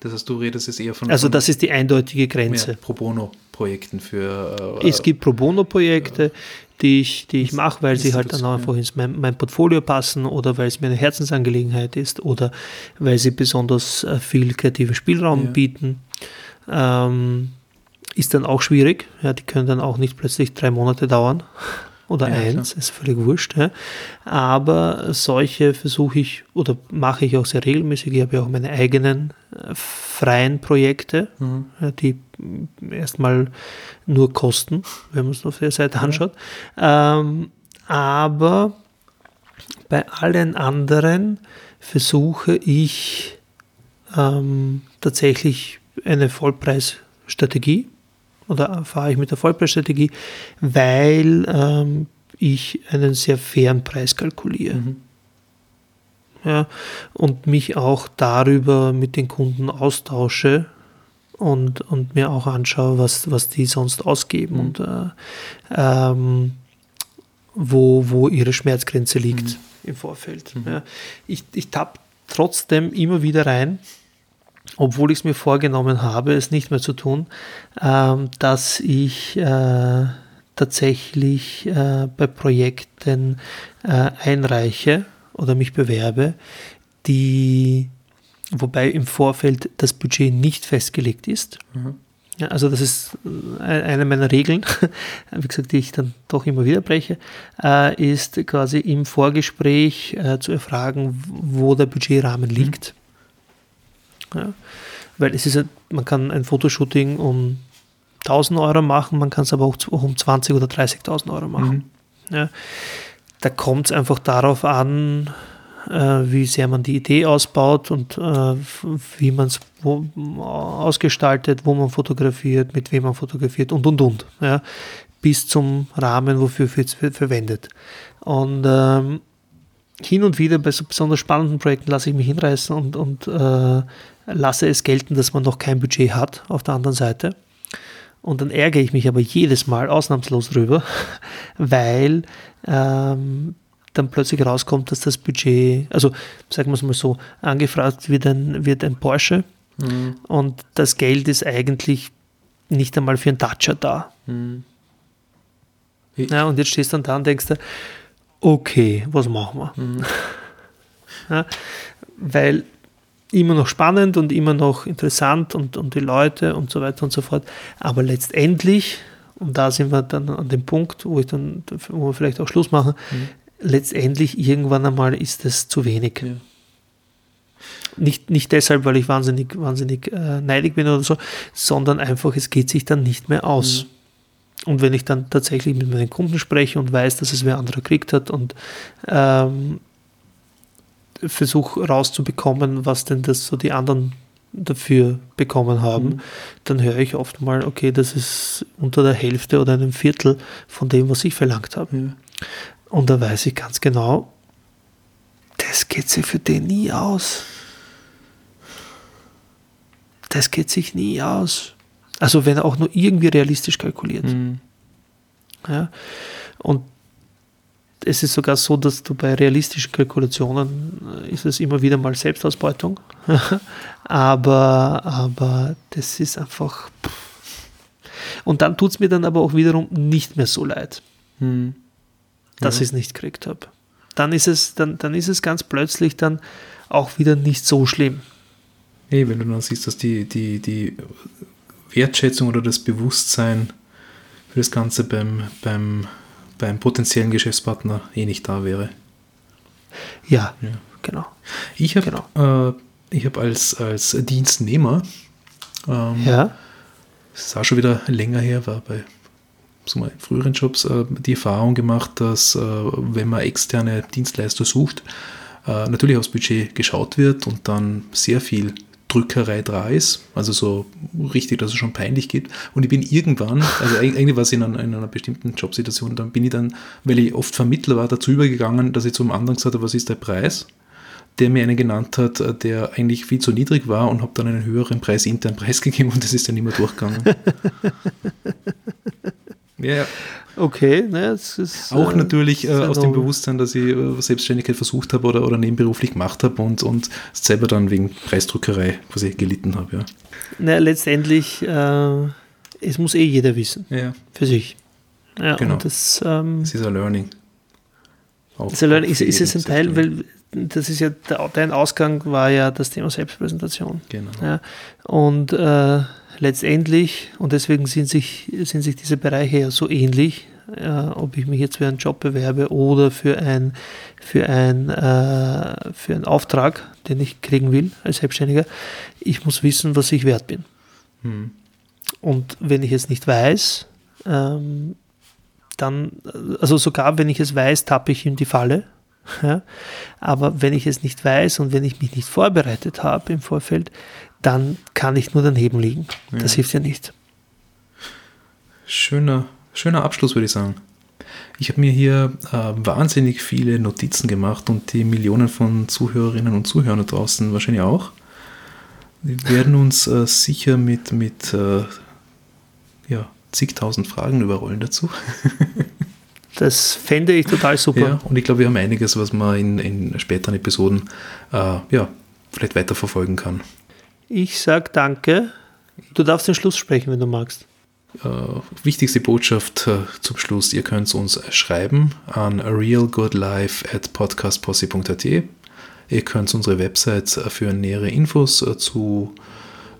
Das heißt, du redest jetzt eher von. Also, das ist die eindeutige Grenze. Pro Bono-Projekten für. Äh, es gibt Pro Bono-Projekte, äh, die ich, die ich mache, weil sie halt dann einfach ins mein, mein, Portfolio passen oder weil es mir eine Herzensangelegenheit ist oder weil sie besonders äh, viel kreativen Spielraum ja. bieten. Ähm, ist dann auch schwierig. Ja, die können dann auch nicht plötzlich drei Monate dauern oder ja, eins, ist völlig wurscht. Ja. Aber solche versuche ich oder mache ich auch sehr regelmäßig. Ich habe ja auch meine eigenen äh, freien Projekte, mhm. ja, die erstmal nur Kosten, wenn man es auf der Seite anschaut. Ähm, aber bei allen anderen versuche ich ähm, tatsächlich eine Vollpreisstrategie oder fahre ich mit der Vollpreisstrategie, weil ähm, ich einen sehr fairen Preis kalkuliere. Mhm. Ja, und mich auch darüber mit den Kunden austausche und, und mir auch anschaue, was, was die sonst ausgeben mhm. und äh, ähm, wo, wo ihre Schmerzgrenze liegt mhm. im Vorfeld. Mhm. Ja. Ich, ich tappe trotzdem immer wieder rein, obwohl ich es mir vorgenommen habe, es nicht mehr zu tun, ähm, dass ich äh, tatsächlich äh, bei Projekten äh, einreiche oder mich bewerbe, die, wobei im Vorfeld das Budget nicht festgelegt ist. Mhm. Ja, also das ist äh, eine meiner Regeln, wie gesagt, die ich dann doch immer wieder breche, äh, ist quasi im Vorgespräch äh, zu erfragen, wo der Budgetrahmen mhm. liegt. Mhm. Ja, weil es ist, man kann ein Fotoshooting um 1000 Euro machen, man kann es aber auch um 20.000 oder 30.000 Euro machen. Mhm. Ja, da kommt es einfach darauf an, äh, wie sehr man die Idee ausbaut und äh, wie man es ausgestaltet, wo man fotografiert, mit wem man fotografiert und und und. Ja, bis zum Rahmen, wofür es verwendet. Und ähm, hin und wieder bei so besonders spannenden Projekten lasse ich mich hinreißen und, und äh, lasse es gelten, dass man noch kein Budget hat auf der anderen Seite. Und dann ärgere ich mich aber jedes Mal ausnahmslos drüber, weil ähm, dann plötzlich rauskommt, dass das Budget, also sagen wir es mal so, angefragt wird ein, wird ein Porsche mhm. und das Geld ist eigentlich nicht einmal für einen Dacia da. Mhm. Ja, und jetzt stehst du dann da und denkst dir, okay, was machen wir? Mhm. Ja, weil immer noch spannend und immer noch interessant und, und die Leute und so weiter und so fort. Aber letztendlich, und da sind wir dann an dem Punkt, wo ich dann, wo wir vielleicht auch Schluss machen, mhm. letztendlich irgendwann einmal ist es zu wenig. Ja. Nicht, nicht deshalb, weil ich wahnsinnig, wahnsinnig äh, neidig bin oder so, sondern einfach, es geht sich dann nicht mehr aus. Mhm. Und wenn ich dann tatsächlich mit meinen Kunden spreche und weiß, dass es wer anderer gekriegt hat und ähm, versuche rauszubekommen, was denn das so die anderen dafür bekommen haben, mhm. dann höre ich oft mal, okay, das ist unter der Hälfte oder einem Viertel von dem, was ich verlangt habe. Ja. Und da weiß ich ganz genau, das geht sich für den nie aus. Das geht sich nie aus. Also wenn er auch nur irgendwie realistisch kalkuliert. Mhm. Ja. Und es ist sogar so, dass du bei realistischen Kalkulationen äh, ist es immer wieder mal Selbstausbeutung. aber, aber das ist einfach. Und dann tut es mir dann aber auch wiederum nicht mehr so leid, hm. dass ja. ich es nicht gekriegt habe. Dann ist es, dann, dann ist es ganz plötzlich dann auch wieder nicht so schlimm. Nee, wenn du dann siehst, dass die, die, die Wertschätzung oder das Bewusstsein für das Ganze beim, beim beim potenziellen Geschäftspartner eh nicht da wäre. Ja, ja. genau. Ich habe genau. äh, hab als, als Dienstnehmer, ähm, ja. das ist auch schon wieder länger her, war bei so mal früheren Jobs äh, die Erfahrung gemacht, dass äh, wenn man externe Dienstleister sucht, äh, natürlich aufs Budget geschaut wird und dann sehr viel Drückerei ist, also so richtig, dass es schon peinlich geht. Und ich bin irgendwann, also eigentlich war es in, einer, in einer bestimmten Jobsituation, dann bin ich dann, weil ich oft Vermittler war, dazu übergegangen, dass ich zum anderen gesagt habe, was ist der Preis? Der mir einen genannt hat, der eigentlich viel zu niedrig war und habe dann einen höheren Preis intern preisgegeben und das ist dann immer durchgegangen. Ja. Okay, ne, es ist. Auch äh, natürlich äh, aus dem Bewusstsein, dass ich äh, Selbstständigkeit versucht habe oder, oder nebenberuflich gemacht habe und, und selber dann wegen Preisdruckerei quasi gelitten habe. Ja. Na, letztendlich, äh, es muss eh jeder wissen. Ja. Für sich. Ja, genau. das, ähm, es ist ein Learning. Auch, ist, ein Learning ist, ist es ein Teil, weil das ist ja, dein Ausgang war ja das Thema Selbstpräsentation. Genau. Ja, und äh, letztendlich, und deswegen sind sich, sind sich diese Bereiche ja so ähnlich, äh, ob ich mich jetzt für einen Job bewerbe oder für, ein, für, ein, äh, für einen Auftrag, den ich kriegen will als Selbstständiger, ich muss wissen, was ich wert bin. Hm. und wenn ich es nicht weiß, ähm, dann, also sogar wenn ich es weiß, tappe ich in die Falle. Ja? Aber wenn ich es nicht weiß und wenn ich mich nicht vorbereitet habe im Vorfeld, dann kann ich nur daneben liegen. Ja. Das hilft ja nicht. Schöner, schöner Abschluss, würde ich sagen. Ich habe mir hier äh, wahnsinnig viele Notizen gemacht und die Millionen von Zuhörerinnen und Zuhörern draußen wahrscheinlich auch. Wir werden uns äh, sicher mit, mit äh, ja, zigtausend Fragen überrollen dazu. das fände ich total super. Ja, und ich glaube, wir haben einiges, was man in, in späteren Episoden äh, ja, vielleicht weiterverfolgen kann. Ich sage danke. Du darfst den Schluss sprechen, wenn du magst. Äh, wichtigste Botschaft äh, zum Schluss: Ihr könnt uns schreiben an realgoodlife at podcastposse.at. Ihr könnt unsere Website für nähere Infos äh, zu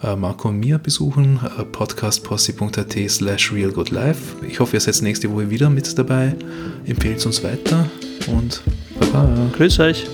äh, Marco und mir besuchen, äh, podcastposse.at slash realgoodlife. Ich hoffe, ihr seid nächste Woche wieder mit dabei. Empfehlt uns weiter und baba. Grüß euch.